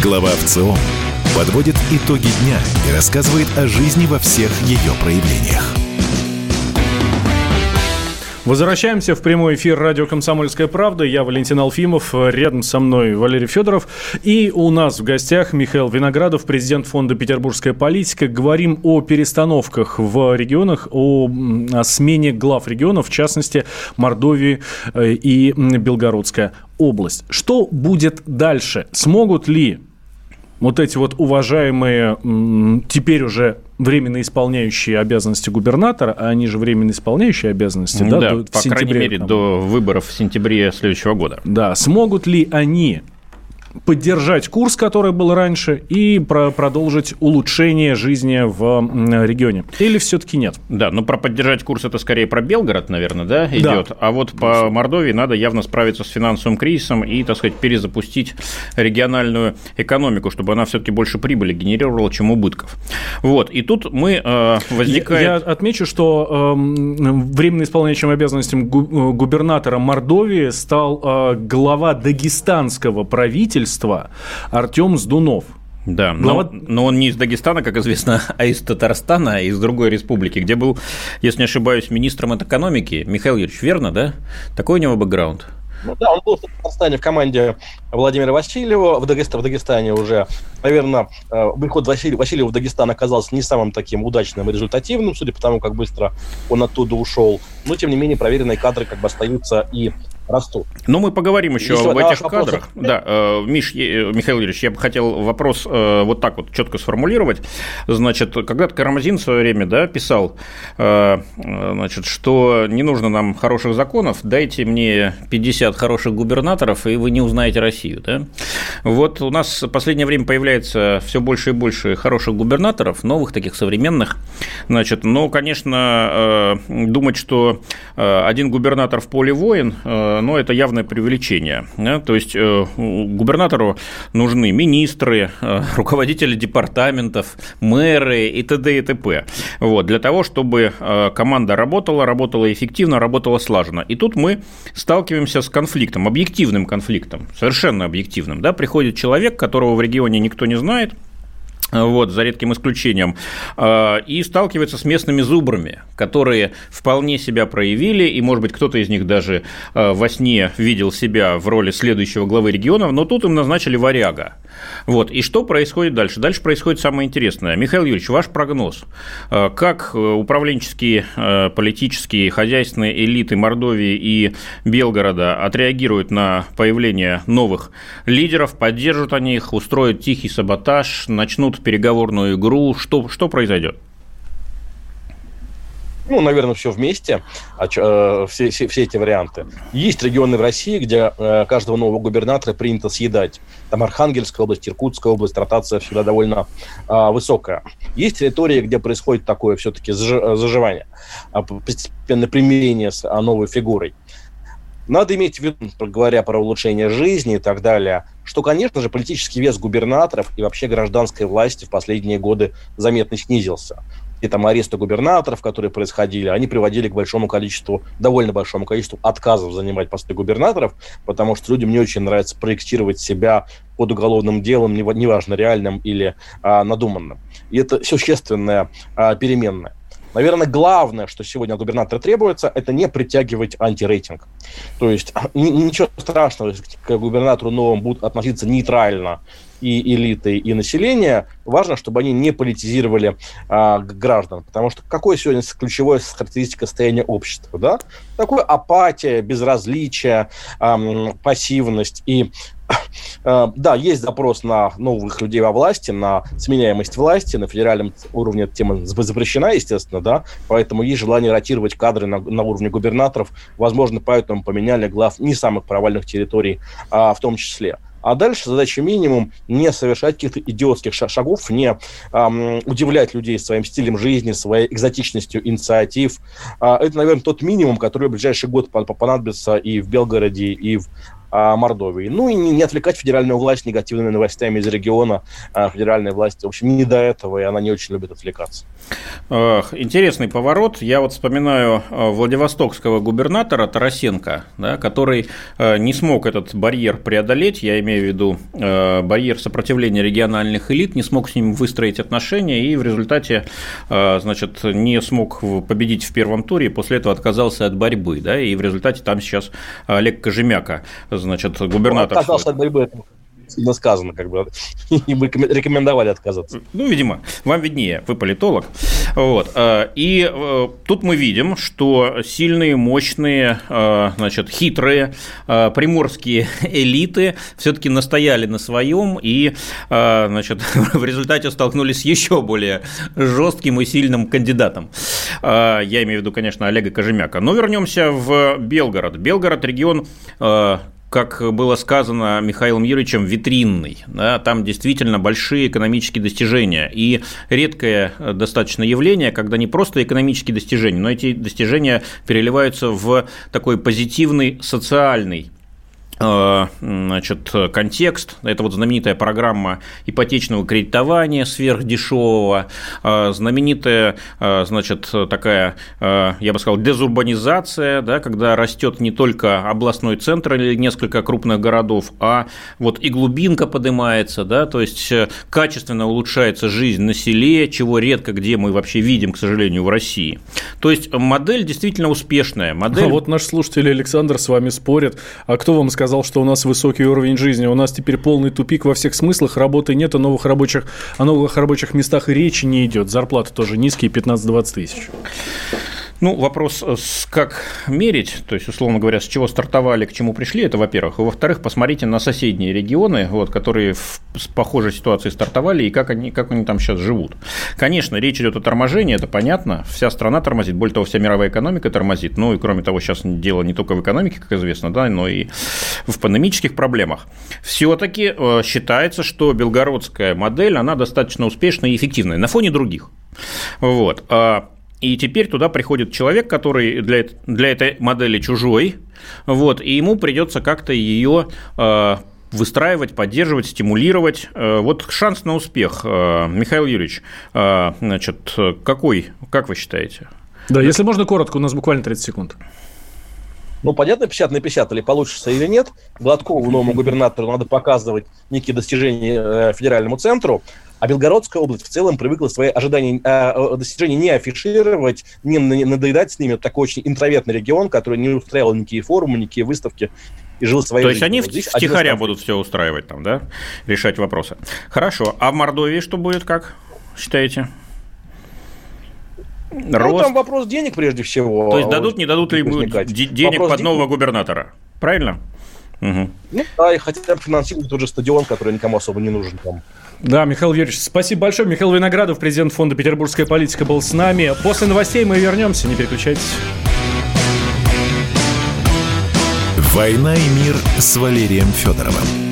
Глава ВЦИОМ подводит итоги дня и рассказывает о жизни во всех ее проявлениях. Возвращаемся в прямой эфир радио «Комсомольская правда». Я Валентин Алфимов, рядом со мной Валерий Федоров. И у нас в гостях Михаил Виноградов, президент фонда «Петербургская политика». Говорим о перестановках в регионах, о, о смене глав регионов, в частности, Мордовии э, и Белгородская область. Что будет дальше? Смогут ли вот эти вот уважаемые теперь уже временно исполняющие обязанности губернатора, а они же временно исполняющие обязанности, да, да до, по крайней мере, там, до выборов в сентябре следующего года. Да, смогут ли они поддержать курс, который был раньше, и про продолжить улучшение жизни в регионе? Или все-таки нет? Да, но про поддержать курс это скорее про Белгород, наверное, да, идет. Да. А вот по Мордовии надо явно справиться с финансовым кризисом и, так сказать, перезапустить региональную экономику, чтобы она все-таки больше прибыли генерировала, чем убытков. Вот, и тут мы э, возникает... Я, я отмечу, что э, временно исполняющим обязанностям губернатора Мордовии стал э, глава дагестанского правительства, правительства Артем Сдунов. Да, но, но он не из Дагестана, как известно, [LAUGHS] а из Татарстана, а из другой республики, где был, если не ошибаюсь, министром экономики. Михаил Юрьевич, верно, да? Такой у него бэкграунд. Ну да, он был в Татарстане в команде Владимира Васильева, в, Дагестане, в Дагестане уже, наверное, выход Василь, Васильева в Дагестан оказался не самым таким удачным и результативным, судя по тому, как быстро он оттуда ушел. Но, тем не менее, проверенные кадры как бы остаются и растут. Ну, мы поговорим еще Если об этих кадрах. [LAUGHS] Да, э, Миш, э, Михаил Юрьевич, я бы хотел вопрос э, вот так вот четко сформулировать. Значит, когда-то Карамазин в свое время да, писал, значит, что не нужно нам хороших законов, дайте мне 50 хороших губернаторов, и вы не узнаете Россию. Да? Вот у нас в последнее время появляется все больше и больше хороших губернаторов, новых таких современных. Значит, но, конечно, думать, что один губернатор в поле воин, но это явное преувеличение. Да? То есть э, губернатору нужны министры, э, [LAUGHS] руководители департаментов, мэры и т.д. и т.п. Вот, для того, чтобы э, команда работала, работала эффективно, работала слаженно. И тут мы сталкиваемся с конфликтом, объективным конфликтом, совершенно объективным. Да? Приходит человек, которого в регионе никто не знает, вот, за редким исключением, а, и сталкивается с местными зубрами, которые вполне себя проявили, и, может быть, кто-то из них даже а, во сне видел себя в роли следующего главы региона, но тут им назначили варяга. Вот, и что происходит дальше? Дальше происходит самое интересное. Михаил Юрьевич, ваш прогноз. А, как э, управленческие, политические, хозяйственные элиты Мордовии и Белгорода отреагируют на появление новых лидеров, поддержат они их, устроят тихий саботаж, начнут переговорную игру, что, что произойдет? ну, наверное, все вместе, а, э, все, все, все эти варианты. Есть регионы в России, где э, каждого нового губернатора принято съедать. Там Архангельская область, Иркутская область, ротация всегда довольно э, высокая. Есть территории, где происходит такое все-таки заживание, э, постепенное примирение с э, новой фигурой. Надо иметь в виду, говоря про улучшение жизни и так далее, что, конечно же, политический вес губернаторов и вообще гражданской власти в последние годы заметно снизился и там аресты губернаторов, которые происходили, они приводили к большому количеству, довольно большому количеству отказов занимать посты губернаторов, потому что людям не очень нравится проектировать себя под уголовным делом, неважно, реальным или а, надуманным. И это существенная а, переменная. Наверное, главное, что сегодня от губернатора требуется, это не притягивать антирейтинг. То есть [CLEARS THROAT] ничего страшного, если к губернатору новому будут относиться нейтрально и элиты, и население, важно, чтобы они не политизировали а, граждан. Потому что какое сегодня ключевое характеристика состояния общества? Да? Такое апатия, безразличие, а, пассивность и да, есть запрос на новых людей во власти, на сменяемость власти. На федеральном уровне эта тема запрещена, естественно, да, поэтому есть желание ротировать кадры на, на уровне губернаторов. Возможно, поэтому поменяли глав не самых провальных территорий а, в том числе. А дальше задача минимум не совершать каких-то идиотских шагов, не эм, удивлять людей своим стилем жизни, своей экзотичностью инициатив. А, это, наверное, тот минимум, который в ближайший год понадобится и в Белгороде, и в а, Мордовии. Ну и не, отвлекать федеральную власть негативными новостями из региона. А, власть, в общем, не до этого, и она не очень любит отвлекаться. Интересный поворот. Я вот вспоминаю а, Владивостокского губернатора Тарасенко, да, который не смог этот барьер преодолеть, я имею в виду барьер сопротивления региональных элит, не смог с ним выстроить отношения и в результате значит, не смог победить в первом туре, после этого отказался от борьбы. Да, и в результате там сейчас Олег Кожемяка значит, губернатор... Отказался от борьбы сильно сказано, как бы, [LAUGHS] и мы рекомендовали отказаться. Ну, видимо, вам виднее, вы политолог. Вот. Э, и э, тут мы видим, что сильные, мощные, э, значит, хитрые приморские [LAUGHS] элиты все-таки настояли на своем и, значит, [LAUGHS] в результате столкнулись с еще более жестким и сильным кандидатом. Я имею в виду, конечно, Олега Кожемяка. Но вернемся в Белгород. Белгород – регион как было сказано Михаилом Юрьевичем, витринный. Да, там действительно большие экономические достижения. И редкое э, достаточно явление, когда не просто экономические достижения, но эти достижения переливаются в такой позитивный социальный значит, контекст. Это вот знаменитая программа ипотечного кредитования сверхдешевого, э, знаменитая, э, значит, такая, я бы сказал, дезурбанизация, да, когда растет не только областной центр или несколько крупных городов, а вот и глубинка поднимается, да, то есть качественно улучшается жизнь на селе, чего редко где мы вообще видим, к сожалению, в России. То есть модель действительно успешная. Модель... А вот наш слушатель Александр с вами спорит. А кто вам сказал, сказал, что у нас высокий уровень жизни, у нас теперь полный тупик во всех смыслах, работы нет, о новых рабочих, о новых рабочих местах и речи не идет, зарплаты тоже низкие, 15-20 тысяч. Ну, вопрос, э, как мерить, то есть, условно говоря, с чего стартовали, к чему пришли, это во-первых. Во-вторых, посмотрите на соседние регионы, вот, которые в похожей ситуации стартовали, и как они, как они там сейчас живут. Конечно, речь идет о торможении, это понятно, вся страна тормозит, более того, вся мировая экономика тормозит, ну и кроме того, сейчас дело не только в экономике, как известно, да, но и в пандемических проблемах. Все-таки э, считается, что белгородская модель, она достаточно успешная и эффективная на фоне других. Вот. И теперь туда приходит человек, который для, для этой модели чужой, вот, и ему придется как-то ее э, выстраивать, поддерживать, стимулировать. Э, вот шанс на успех, э, Михаил Юрьевич, значит, какой, как вы считаете? Да, если можно коротко, у нас буквально 30 секунд. Ну, понятно, 50 на 50, или получится, или нет. Гладкову, новому губернатору, надо показывать некие достижения федеральному центру. А Белгородская область в целом привыкла свои ожидания, э, достижения не афишировать, не надоедать с ними. Это такой очень интровертный регион, который не устраивал никакие форумы, никакие выставки и жил своей То есть они здесь втихаря будут все устраивать там, да? Решать вопросы. Хорошо. А в Мордовии что будет, как считаете? Ну, Рост. там вопрос денег прежде всего. То есть дадут, не дадут ли денег вопрос под нового губернатора? Правильно? Угу. Ну да, и хотя бы финансируют тот же стадион, который никому особо не нужен там Да, Михаил Юрьевич, спасибо большое. Михаил Виноградов, президент фонда «Петербургская политика» был с нами. После новостей мы вернемся, не переключайтесь. «Война и мир» с Валерием Федоровым.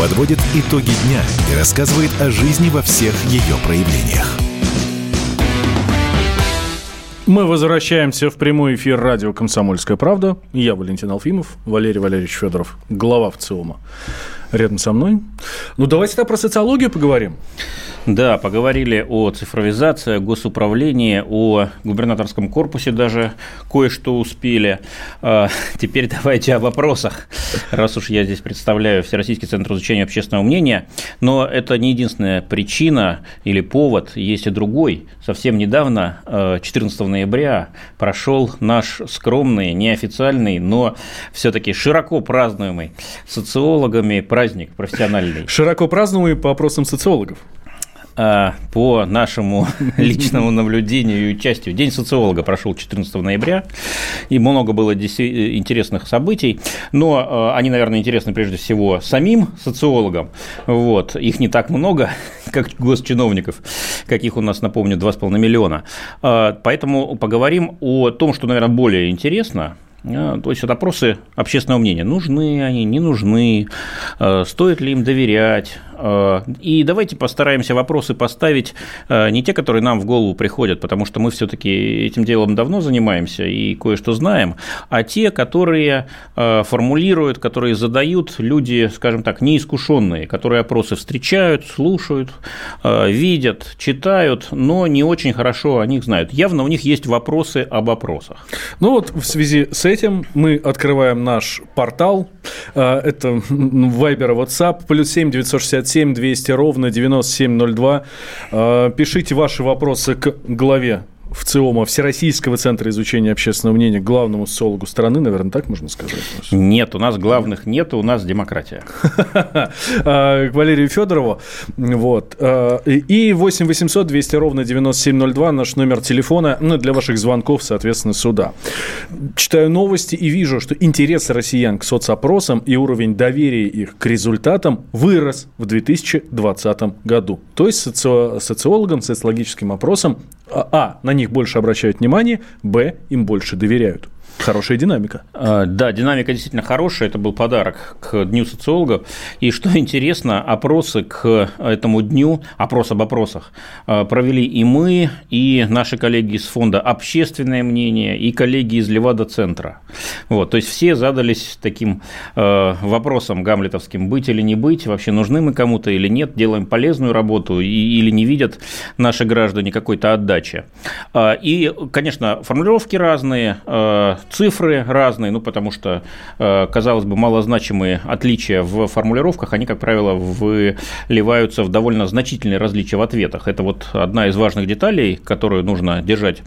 подводит итоги дня и рассказывает о жизни во всех ее проявлениях. Мы возвращаемся в прямой эфир радио «Комсомольская правда». Я Валентин Алфимов, Валерий Валерьевич Федоров, глава ВЦИОМа. Рядом со мной. Ну, давайте тогда про социологию поговорим. Да, поговорили о цифровизации, о госуправлении, о губернаторском корпусе даже кое-что успели. А, теперь давайте о вопросах, раз уж я здесь представляю Всероссийский центр изучения общественного мнения. Но это не единственная причина или повод, есть и другой. Совсем недавно, 14 а, ноября, прошел наш скромный, неофициальный, но все-таки широко празднуемый социологами праздник профессиональный. Широко празднуемый по опросам социологов. А, по нашему [LAUGHS] личному наблюдению и участию. День социолога прошел 14 ноября, и много было интересных событий, но а, они, наверное, интересны прежде всего самим социологам. Вот. Их не так много, [LAUGHS] как госчиновников, каких у нас, напомню, 2,5 миллиона. А, поэтому поговорим о том, что, наверное, более интересно, то есть вот опросы общественного мнения, нужны они, не нужны, стоит ли им доверять, Э, и давайте постараемся вопросы поставить э, не те, которые нам в голову приходят, потому что мы все-таки этим делом давно занимаемся и кое-что знаем, а те, которые э, формулируют, которые задают люди, скажем так, неискушенные, которые опросы встречают, слушают, видят, читают, но не очень хорошо о них знают. Явно у них есть вопросы об опросах. Ну вот в связи с этим мы открываем наш портал. Это [LAUGHS] Viber, WhatsApp, плюс 7 967 7 200 ровно 9702. А, пишите ваши вопросы к главе в ЦИОМа, Всероссийского центра изучения общественного мнения, главному социологу страны, наверное, так можно сказать? Нет, у нас главных нет, у нас демократия. [LAUGHS] А, к Валерию Федорову. Вот. А, и 8 800 200 ровно 9702 наш номер телефона ну, для ваших звонков, соответственно, сюда. Читаю новости и вижу, что интерес россиян к соцопросам и уровень доверия их к результатам вырос в 2020 году. То есть соци... социологам, социологическим опросам а, а, на них больше обращают внимание, б, им больше доверяют. Хорошая динамика. А, да, динамика действительно хорошая. Это был подарок к Дню социологов. И что интересно, опросы к этому дню, опрос об опросах, а, провели и мы, и наши коллеги из фонда «Общественное мнение», и коллеги из Левада-центра. Вот, то есть все задались таким а, вопросом гамлетовским, быть или не быть, вообще нужны мы кому-то или нет, делаем полезную работу или не видят наши граждане какой-то отдачи. И, конечно, формулировки разные, цифры разные, ну, потому что, э, казалось бы, малозначимые отличия в формулировках, они, как правило, выливаются в довольно значительные различия в ответах. Это вот одна из важных деталей, которую нужно держать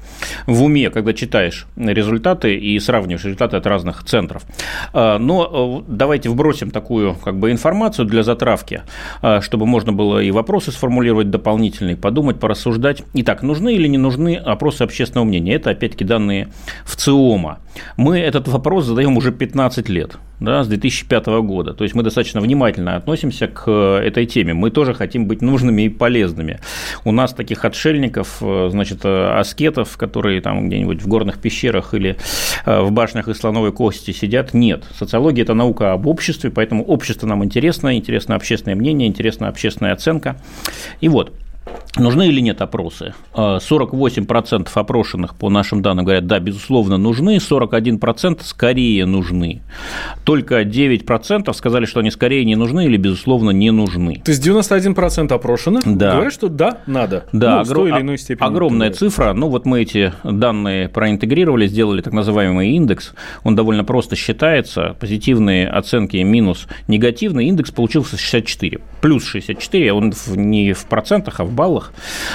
в уме, когда читаешь результаты и сравниваешь результаты от разных центров. Э, но э, давайте вбросим такую как бы информацию для затравки, чтобы можно было и вопросы сформулировать дополнительные, подумать, порассуждать. Итак, нужны или не нужны опросы общественного мнения? Это, опять-таки, данные в ЦИОМа. Мы этот вопрос задаем уже 15 лет, да, с 2005 года. То есть мы достаточно внимательно относимся к этой теме. Мы тоже хотим быть нужными и полезными. У нас таких отшельников, значит, аскетов, которые там где-нибудь в горных пещерах или э, в башнях из слоновой кости сидят, нет. Социология – это наука об обществе, поэтому общество нам интересно, интересно общественное мнение, интересна общественная оценка. И вот, Нужны или нет опросы? 48% а, опрошенных, по нашим данным, говорят, да, безусловно, нужны, 41% скорее нужны. Только 9% сказали, что они скорее не нужны или, безусловно, не нужны. То есть 91% опрошенных да. говорят, что да, надо. Да, ну, огр... в той или иной степени. Огромная цифра. Ну, вот мы эти данные проинтегрировали, сделали так называемый индекс. Он довольно просто считается. Позитивные оценки минус негативный. Индекс получился 64. Плюс 64, он не в процентах, а в баллах.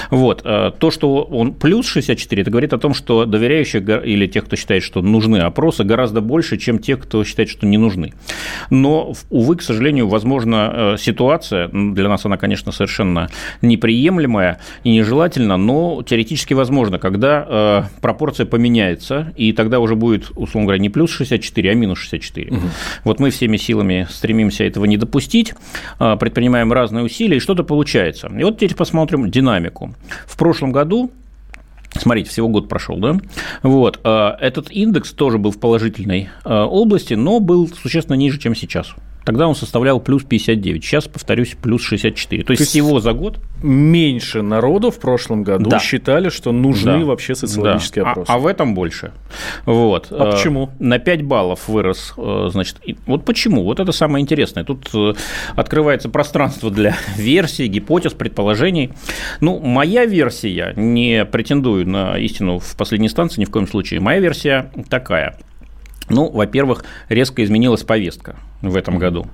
Вот. Э, то, что он плюс 64, это говорит о том, что доверяющих или тех, кто считает, что нужны опросы, гораздо больше, чем тех, кто считает, что не нужны. Но, увы, к сожалению, возможно, э, ситуация, для нас она, конечно, совершенно неприемлемая и нежелательна, но теоретически возможно, когда э, пропорция поменяется, и тогда уже будет, условно говоря, не плюс 64, а минус 64. Угу. Вот мы всеми силами стремимся этого не допустить, предпринимаем разные усилия, и что-то получается. И вот теперь посмотрим динамику. В прошлом году Смотрите, всего год прошел, да? Вот. Э, этот индекс тоже был в положительной э, области, но был существенно ниже, чем сейчас. Тогда он составлял плюс 59, сейчас, повторюсь, плюс 64. То есть, То есть всего за год меньше народу в прошлом году да. считали, что нужны да. вообще социологические да. опросы. А, а в этом больше. Вот. А почему? Э, на 5 баллов вырос, э, значит, вот почему? Вот это самое интересное. Тут э, открывается пространство для [LAUGHS] версий, гипотез, предположений. Ну, моя версия, не претендую на истину в последней инстанции ни в коем случае, моя версия такая. Ну, во-первых, резко изменилась повестка в этом году.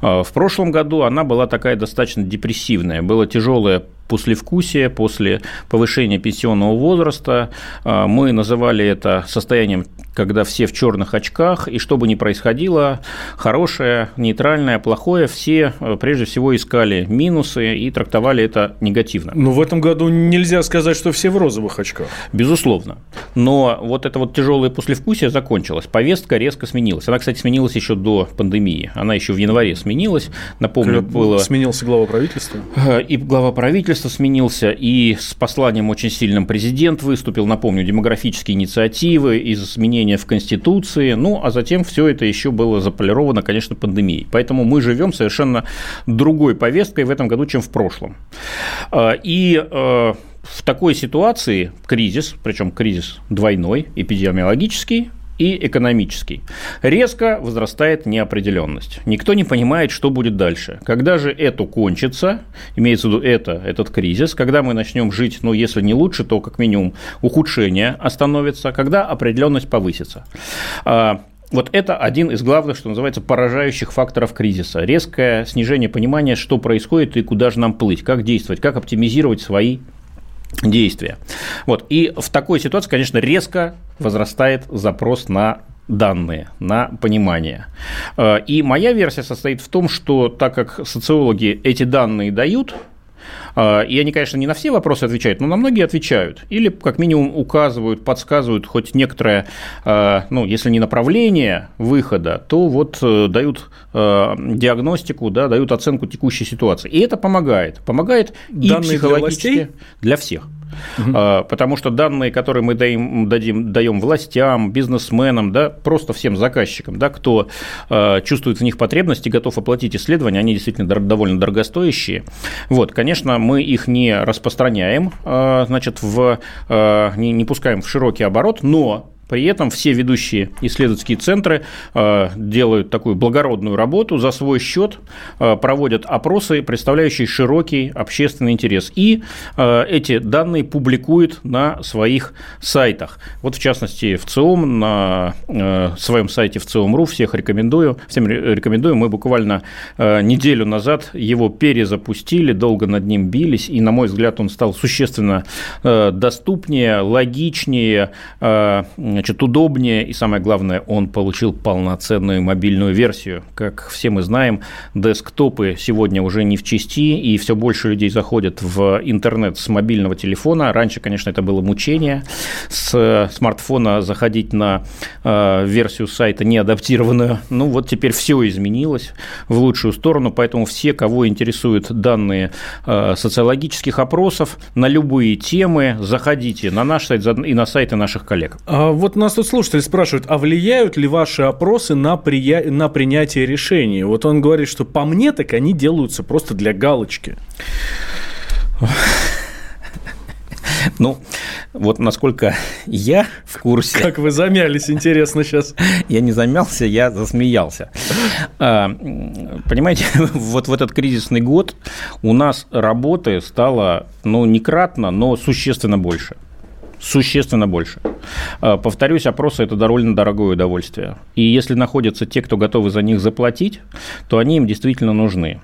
В прошлом году она была такая достаточно депрессивная. Было тяжелое послевкусие после повышения пенсионного возраста. А, мы называли это состоянием когда все в черных очках, и что бы ни происходило, хорошее, нейтральное, плохое, все э, прежде всего искали минусы и трактовали это негативно. Но в этом году нельзя сказать, что все в розовых очках. Безусловно. Но вот это вот тяжелое послевкусие закончилось. Повестка резко сменилась. Она, кстати, сменилась еще до пандемии. Она еще в январе сменилась. Напомню, было... Сменился глава правительства? Э, и глава правительства сменился, и с посланием очень сильным президент выступил, напомню, демографические инициативы, изменения в Конституции, ну, а затем все это еще было заполировано, конечно, пандемией. Поэтому мы живем совершенно другой повесткой в этом году, чем в прошлом. А, и а, в такой ситуации кризис, причем кризис двойной, эпидемиологический, и экономический. Резко возрастает неопределенность. Никто не понимает, что будет дальше. Когда же это кончится, имеется в виду это, этот кризис, когда мы начнем жить, ну, если не лучше, то как минимум ухудшение остановится, когда определенность повысится. А, вот это один из главных, что называется, поражающих факторов кризиса. Резкое снижение понимания, что происходит и куда же нам плыть, как действовать, как оптимизировать свои действия. Вот. И в такой ситуации, конечно, резко возрастает запрос на данные, на понимание. Э, и моя версия состоит в том, что так как социологи эти данные дают, и они, конечно, не на все вопросы отвечают, но на многие отвечают. Или, как минимум, указывают, подсказывают хоть некоторое, а, ну, если не направление выхода, то вот э, дают а, диагностику, да, дают оценку текущей ситуации. И это помогает. Помогает и Данные психологически для, для всех. Угу. Потому что данные, которые мы даем, дадим, даем властям, бизнесменам, да, просто всем заказчикам, да, кто а, чувствует в них потребности, готов оплатить исследования, они действительно довольно дорогостоящие. Вот, конечно, мы их не распространяем, а, значит, в, не, не пускаем в широкий оборот, но при этом все ведущие исследовательские центры э, делают такую благородную работу за свой счет, э, проводят опросы, представляющие широкий общественный интерес. И э, эти данные публикуют на своих сайтах. Вот в частности в ЦИОМ, на своем сайте в ЦИОМ.ру, всех рекомендую, всем рекомендую. Мы буквально неделю назад его перезапустили, долго над ним бились, и, на мой взгляд, он стал существенно доступнее, логичнее, значит, удобнее и, самое главное, он получил полноценную мобильную версию. Как все мы знаем, десктопы сегодня уже не в части, и все больше людей заходят в интернет с мобильного телефона. Раньше, конечно, это было мучение. С смартфона заходить на э, версию сайта неадаптированную. Ну, вот теперь все изменилось в лучшую сторону, поэтому все, кого интересуют данные э, социологических опросов на любые темы, заходите на наш сайт и на сайты наших коллег. А вот нас тут слушатели спрашивают, а влияют ли ваши опросы на, прия... на принятие решений? Вот он говорит, что по мне так они делаются просто для галочки. Ну, вот насколько я в курсе... Как вы замялись, интересно сейчас. Я не замялся, я засмеялся. А, понимаете, [LAUGHS] вот в этот кризисный год у нас работы стало, ну, не кратно, но существенно больше существенно больше. А, повторюсь, опросы – это довольно дорогое удовольствие. И если находятся те, кто готовы за них заплатить, то они им действительно нужны.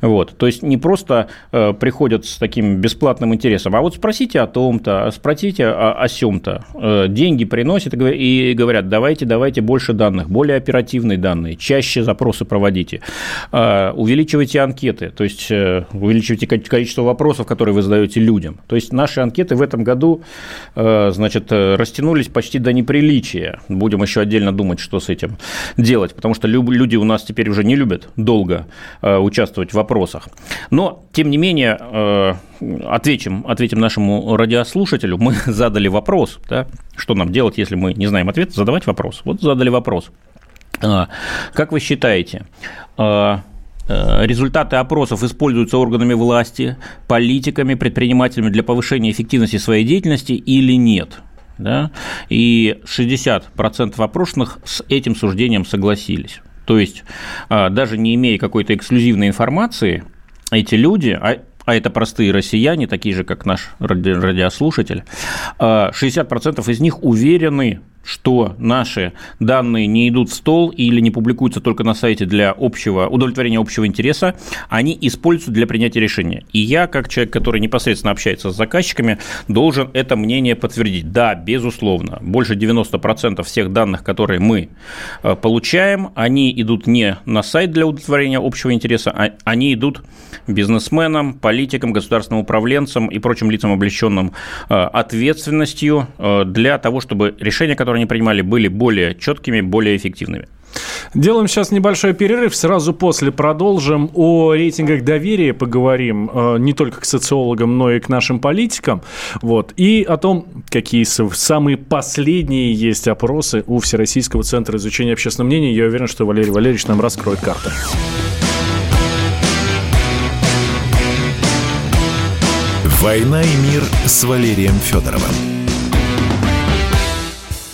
Вот. То есть не просто э, приходят с таким бесплатным интересом, а вот спросите о том-то, спросите о, о сем-то. Э, деньги приносят и говорят, давайте, давайте больше данных, более оперативные данные, чаще запросы проводите, э, увеличивайте анкеты, то есть э, увеличивайте количество вопросов, которые вы задаете людям. То есть наши анкеты в этом году э, значит, э, растянулись почти до неприличия. Будем еще отдельно думать, что с этим делать, потому что люди у нас теперь уже не любят долго э, участвовать участвовать в вопросах. Но, тем не менее, э, ответим, ответим нашему радиослушателю. Мы [LAUGHS] задали вопрос, да, что нам делать, если мы не знаем ответ, задавать вопрос. Вот задали вопрос. А, как вы считаете, а, э, результаты опросов используются органами власти, политиками, предпринимателями для повышения эффективности своей деятельности или нет? Да? И 60% опрошенных с этим суждением согласились. То есть, а, даже не имея какой-то эксклюзивной информации, эти люди, а, а это простые россияне, такие же, как наш радиослушатель, 60% а, из них уверены что наши данные не идут в стол или не публикуются только на сайте для общего, удовлетворения общего интереса, они используются для принятия решения. И я, как человек, который непосредственно общается с заказчиками, должен это мнение подтвердить. Да, безусловно, больше 90% всех данных, которые мы э, получаем, они идут не на сайт для удовлетворения общего интереса, а они идут бизнесменам, политикам, государственным управленцам и прочим лицам, облеченным э, ответственностью э, для того, чтобы решения, которые которые они принимали, были более четкими, более эффективными. Делаем сейчас небольшой перерыв. Сразу после продолжим. О рейтингах доверия поговорим э, не только к социологам, но и к нашим политикам. Вот. И о том, какие самые последние есть опросы у Всероссийского центра изучения общественного мнения. Я уверен, что Валерий Валерьевич нам раскроет карты. «Война и мир» с Валерием Федоровым.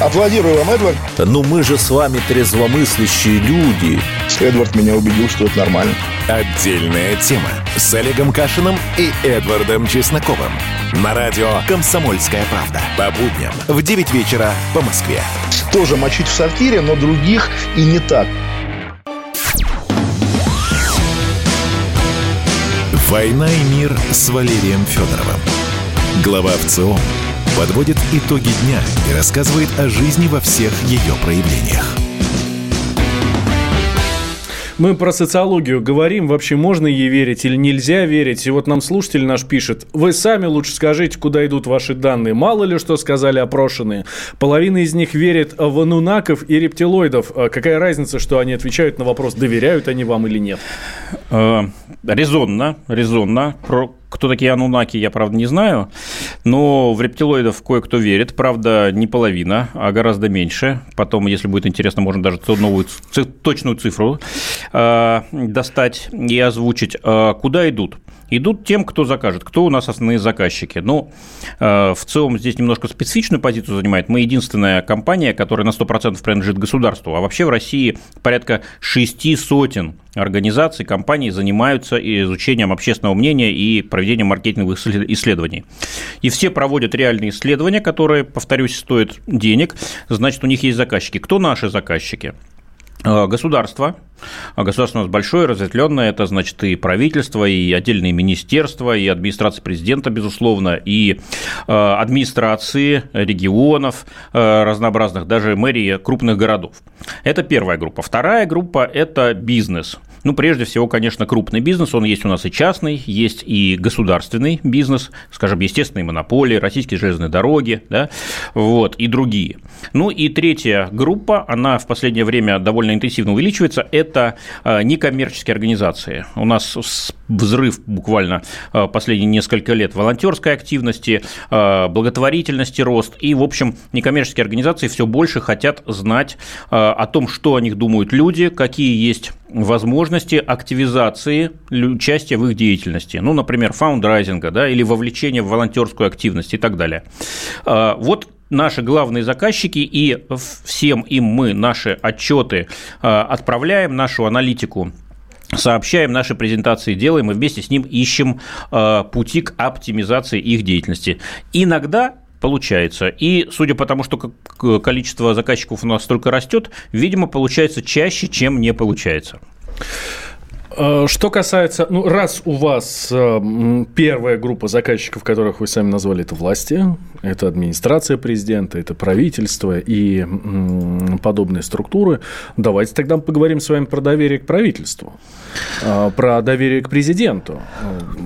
Аплодирую вам, Эдвард. Ну мы же с вами трезвомыслящие люди. Эдвард меня убедил, что это нормально. Отдельная тема с Олегом Кашиным и Эдвардом Чесноковым. На радио «Комсомольская правда». По будням в 9 вечера по Москве. Тоже мочить в сортире, но других и не так. «Война и мир» с Валерием Федоровым. Глава ВЦО подводит итоги дня и рассказывает о жизни во всех ее проявлениях. Мы про социологию говорим, вообще можно ей верить или нельзя верить. И вот нам слушатель наш пишет, вы сами лучше скажите, куда идут ваши данные. Мало ли что сказали опрошенные. Половина из них верит в анунаков и рептилоидов. А какая разница, что они отвечают на вопрос, доверяют они вам или нет? Э, резонно, резонно. Про кто такие анунаки, я, правда, не знаю, но в рептилоидов кое-кто верит, правда, не половина, а гораздо меньше. Потом, если будет интересно, можно даже новую точную цифру э, достать и озвучить. Э, куда идут? идут тем, кто закажет. Кто у нас основные заказчики? Ну, э, в целом здесь немножко специфичную позицию занимает. Мы единственная компания, которая на 100% принадлежит государству. А вообще в России порядка шести сотен организаций, компаний занимаются изучением общественного мнения и маркетинговых исследований. И все проводят реальные исследования, которые, повторюсь, стоят денег. Значит, у них есть заказчики. Кто наши заказчики? Э, государство, а государство у нас большое, разветвленное, это значит и правительство, и отдельные министерства, и администрация президента, безусловно, и э, администрации регионов разнообразных, даже мэрии крупных городов. Это первая группа. Вторая группа – это бизнес – ну, прежде всего, конечно, крупный бизнес, он есть у нас и частный, есть и государственный бизнес, скажем, естественные монополии, российские железные дороги, да, вот, и другие. Ну, и третья группа, она в последнее время довольно интенсивно увеличивается, это а, некоммерческие организации. У нас взрыв буквально последние несколько лет волонтерской активности, благотворительности рост. И, в общем, некоммерческие организации все больше хотят знать о том, что о них думают люди, какие есть возможности активизации участия в их деятельности. Ну, например, фаундрайзинга да, или вовлечения в волонтерскую активность и так далее. Вот наши главные заказчики, и всем им мы наши отчеты отправляем, нашу аналитику сообщаем, наши презентации делаем, и вместе с ним ищем а, пути к оптимизации их деятельности. Иногда получается. И судя по тому, что количество заказчиков у нас только растет, видимо, получается чаще, чем не получается. Э, что касается, ну, раз у вас э, первая группа заказчиков, которых вы сами назвали, это власти, это администрация президента, это правительство и подобные структуры, давайте тогда поговорим с вами про доверие к правительству, э, про доверие к президенту.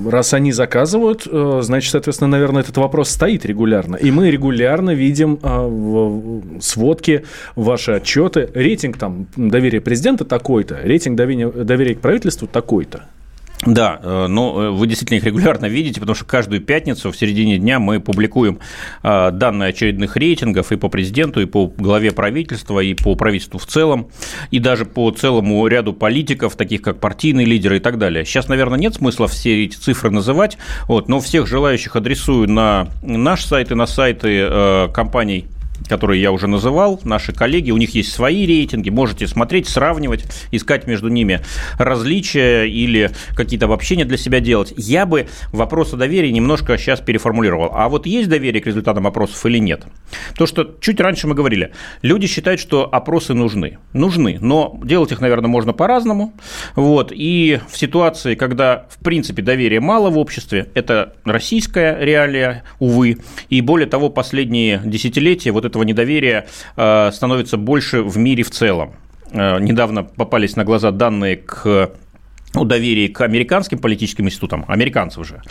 Раз они заказывают, значит, соответственно, наверное, этот вопрос стоит регулярно. И мы регулярно видим в сводке ваши отчеты. Рейтинг там доверия президента такой-то, рейтинг доверия к правительству правительству такой-то. Да, э, но э, вы действительно их регулярно видите, потому что каждую пятницу в середине дня мы публикуем э, данные очередных рейтингов и по президенту, и по главе правительства, и по правительству в целом, и даже по целому ряду политиков, таких как партийные лидеры и так далее. Сейчас, наверное, нет смысла все эти цифры называть, вот, но всех желающих адресую на наш сайт и на сайты компаний которые я уже называл, наши коллеги, у них есть свои рейтинги, можете смотреть, сравнивать, искать между ними различия или какие-то обобщения для себя делать. Я бы вопрос о доверии немножко сейчас переформулировал. А вот есть доверие к результатам опросов или нет? То, что чуть раньше мы говорили, люди считают, что опросы нужны. Нужны, но делать их, наверное, можно по-разному. Вот. И в ситуации, когда, в принципе, доверия мало в обществе, это российская реалия, увы, и более того, последние десятилетия вот этого недоверия э, становится больше в мире в целом. Э, недавно попались на глаза данные к ну, доверие к американским политическим институтам, американцев же.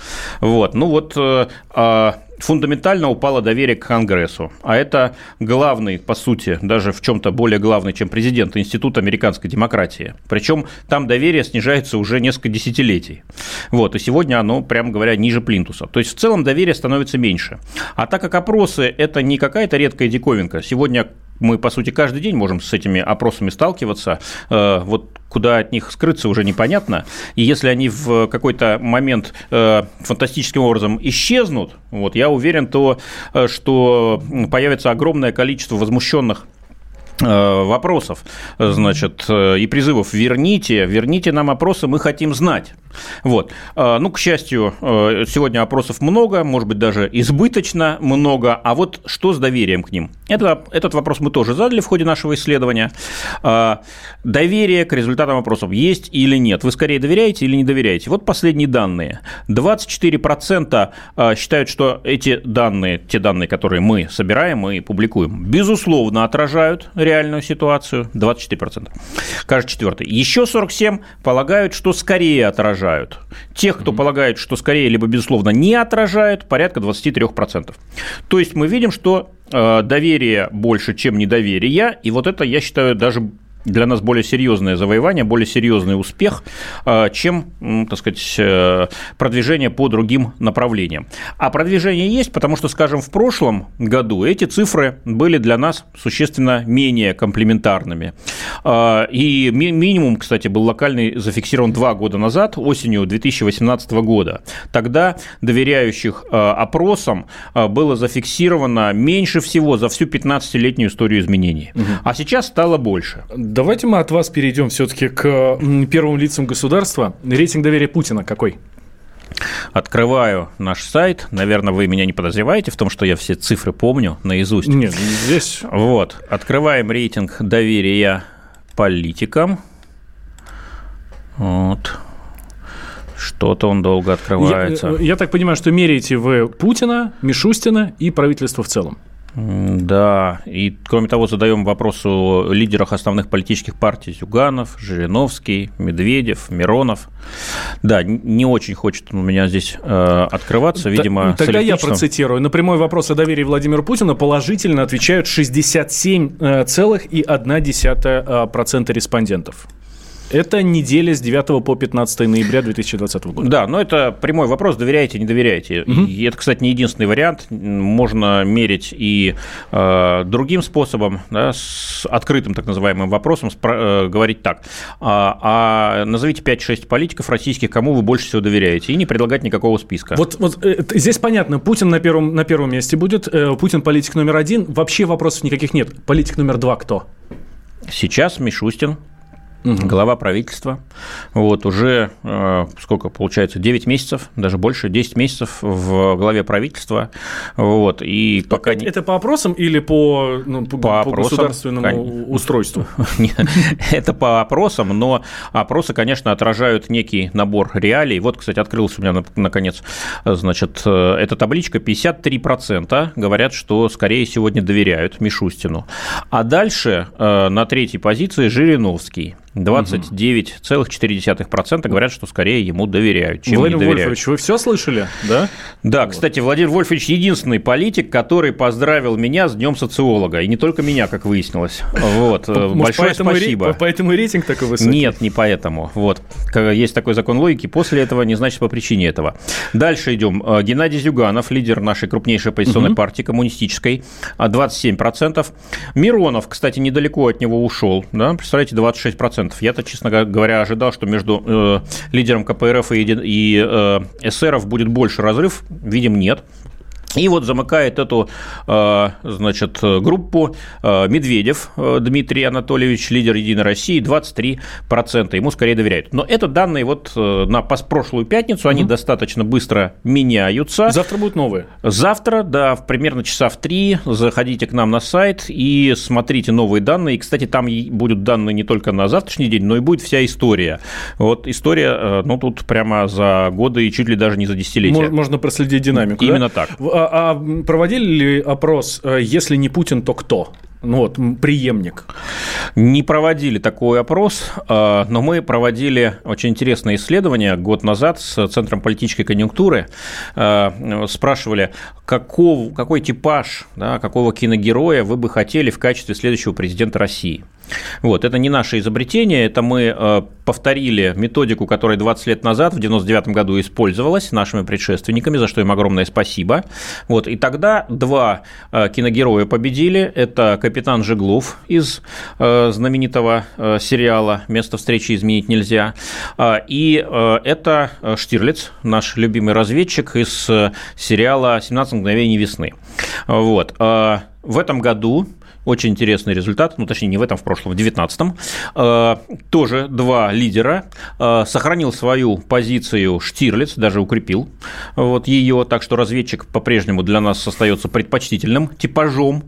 Вот. Ну вот э, а, фундаментально упало доверие к Конгрессу. А это главный, по сути, даже в чем-то более главный, чем президент, институт американской демократии. Причем там доверие снижается уже несколько десятилетий. Вот, и сегодня оно, прямо говоря, ниже плинтуса. То есть в целом доверие становится меньше. А так как опросы – это не какая-то редкая диковинка, сегодня мы, по сути, каждый день можем с этими опросами сталкиваться. Э, вот куда от них скрыться уже непонятно. И если они в какой-то момент э, фантастическим образом исчезнут, вот, я уверен, то, э, что появится огромное количество возмущенных вопросов, значит, и призывов «верните, верните нам опросы, мы хотим знать». Вот. А, ну, к счастью, э, сегодня опросов много, может быть, даже избыточно много. А вот что с доверием к ним? Это, этот вопрос мы тоже задали в ходе нашего исследования. Доверие к результатам опросов есть или нет? Вы скорее доверяете или не доверяете? Вот последние данные. 24% а, считают, что эти данные, те данные, которые мы собираем и публикуем, безусловно, отражают реальную ситуацию. 24%. Каждый четвертый. Еще 47% полагают, что скорее отражают. Тех, кто mm-hmm. полагает, что скорее либо безусловно не отражают, порядка 23%. То есть мы видим, что э, доверие больше, чем недоверие, и вот это, я считаю, даже для нас более серьезное завоевание, более серьезный успех, а, чем, так сказать, э, продвижение по другим направлениям. А продвижение есть, потому что, скажем, в прошлом году эти цифры были для нас существенно менее комплементарными. А, и минимум, кстати, был локальный зафиксирован два года назад, осенью 2018 года. Тогда доверяющих э, опросам э, было зафиксировано меньше всего за всю 15-летнюю историю изменений. Угу. А сейчас стало больше. Давайте мы от вас перейдем все-таки к первым лицам государства. Рейтинг доверия Путина какой? Открываю наш сайт. Наверное, вы меня не подозреваете в том, что я все цифры помню наизусть. Нет, здесь... Вот. Открываем рейтинг доверия политикам. Вот. Что-то он долго открывается. Я, я так понимаю, что меряете вы Путина, Мишустина и правительство в целом. Да, и кроме того задаем вопрос о лидерах основных политических партий Зюганов, Жириновский, Медведев, Миронов. Да, не очень хочет у меня здесь э, открываться, видимо, Т- Тогда я процитирую. На прямой вопрос о доверии Владимира Путина положительно отвечают 67,1% э, респондентов. Это неделя с 9 по 15 ноября 2020 года. Да, но это прямой вопрос, доверяете, не доверяете. Угу. И это, кстати, не единственный вариант. Можно мерить и э, другим способом, да, с открытым так называемым вопросом, спро- э, говорить так. А, а назовите 5-6 политиков российских, кому вы больше всего доверяете, и не предлагать никакого списка. Вот, вот э, здесь понятно, Путин на первом, на первом месте будет, э, Путин политик номер один, вообще вопросов никаких нет. Политик номер два кто? Сейчас Мишустин угу. глава правительства. Вот, уже, э, сколько получается, 9 месяцев, даже больше, 10 месяцев в главе правительства. Вот, и пока... Это, это по опросам или по, ну, по, по, по государственному конечно. устройству? [LAUGHS] Это по опросам, но опросы, конечно, отражают некий набор реалий. Вот, кстати, открылся у меня, наконец, значит, э, эта табличка. 53% говорят, что скорее сегодня доверяют Мишустину. А дальше э, на третьей позиции Жириновский. 29,4% говорят, что скорее ему доверяют, чем Владимир не доверяют. Вольфович, вы все слышали, да? Да, вот. кстати, Владимир Вольфович единственный политик, который поздравил меня с Днем социолога. И не только меня, как выяснилось. Вот. Может, Большое поэтому спасибо. Ре... Поэтому рейтинг такой высокий? Нет, не поэтому. Вот. Есть такой закон логики. После этого не значит по причине этого. Дальше идем. Э, Геннадий Зюганов, лидер нашей крупнейшей оппозиционной угу. партии, коммунистической, 27%. Миронов, кстати, недалеко от него ушел. Да? Представляете, 26%. Я-то, честно говоря, ожидал, что между э, лидером КПРФ и, и э, эсеров будет больше разрыв. Видим, нет. И вот замыкает эту, э, значит, группу э, Медведев э, Дмитрий Анатольевич, лидер Единой России, 23%. Ему скорее доверяют. Но это данные вот на прошлую пятницу, они угу. достаточно быстро меняются. Завтра будут новые? Завтра, да, примерно часа в три заходите к нам на сайт и смотрите новые данные. И, кстати, там будут данные не только на завтрашний день, но и будет вся история. Вот история, ну, тут прямо за годы и чуть ли даже не за десятилетия. Можно проследить динамику, Именно да? так. А, а проводили ли опрос, э, если не Путин, то кто? ну вот, преемник? Не проводили такой опрос, э, но мы проводили очень интересное исследование год назад с Центром политической конъюнктуры. Э, спрашивали, каков, какой типаж, да, какого киногероя вы бы хотели в качестве следующего президента России? Вот, это не наше изобретение, это мы э, повторили методику, которая 20 лет назад, в 99 году, использовалась нашими предшественниками, за что им огромное спасибо. Вот, и тогда два э, киногероя победили. Это капитан Жеглов из э, знаменитого сериала «Место встречи изменить нельзя». И это Штирлиц, наш любимый разведчик из сериала «17 мгновений весны». Вот. В этом году очень интересный результат, ну, точнее, не в этом, в прошлом, в 19-м. Э, тоже два лидера. Э, сохранил свою позицию Штирлиц, даже укрепил вот ее, так что разведчик по-прежнему для нас остается предпочтительным типажом.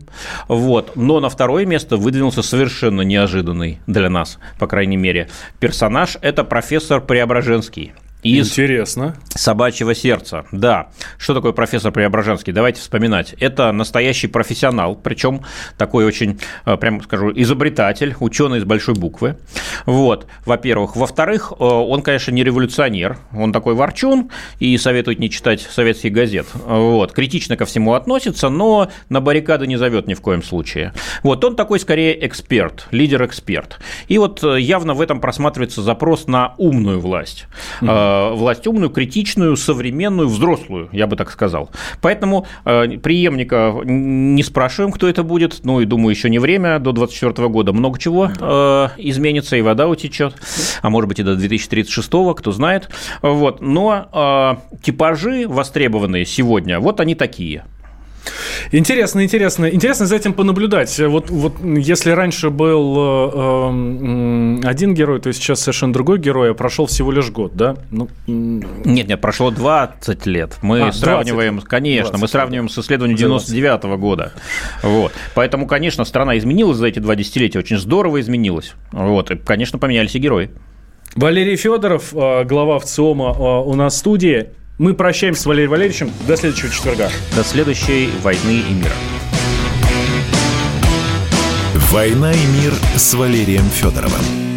Вот. Но на второе место выдвинулся совершенно неожиданный для нас, по крайней мере, персонаж. Это профессор Преображенский из Интересно. «Собачьего сердца». Да. Что такое профессор Преображенский? Давайте вспоминать. Это настоящий профессионал, причем такой очень, э, прямо скажу, изобретатель, ученый из большой буквы. Вот, во-первых. Во-вторых, э, он, конечно, не революционер, он такой ворчун и советует не читать советских газет. Вот, критично ко всему относится, но на баррикады не зовет ни в коем случае. Вот, он такой скорее эксперт, лидер-эксперт. И вот э, явно в этом просматривается запрос на умную власть. Mm-hmm власть умную, критичную, современную, взрослую, я бы так сказал. Поэтому э, преемника не спрашиваем, кто это будет. Ну и думаю, еще не время. До 2024 года много чего э, изменится, и вода утечет. А может быть и до 2036, кто знает. Вот. Но типажи востребованные сегодня, вот они такие. Интересно, интересно. Интересно за этим понаблюдать. Вот, вот если раньше был э, э, один герой, то сейчас совершенно другой герой, а прошел всего лишь год, да? Ну, нет, нет, прошло 20 лет. Мы а, сравниваем, 20. конечно, 20, мы сравниваем с исследованием 99 -го года. Вот. Поэтому, конечно, страна изменилась за эти два десятилетия, очень здорово изменилась. Вот. И, конечно, поменялись и герои. Валерий Федоров, э, глава ВЦИОМа э, у нас в студии. Мы прощаемся с Валерием Валерьевичем. До следующего четверга. До следующей «Войны и мира». «Война и мир» с Валерием Федоровым.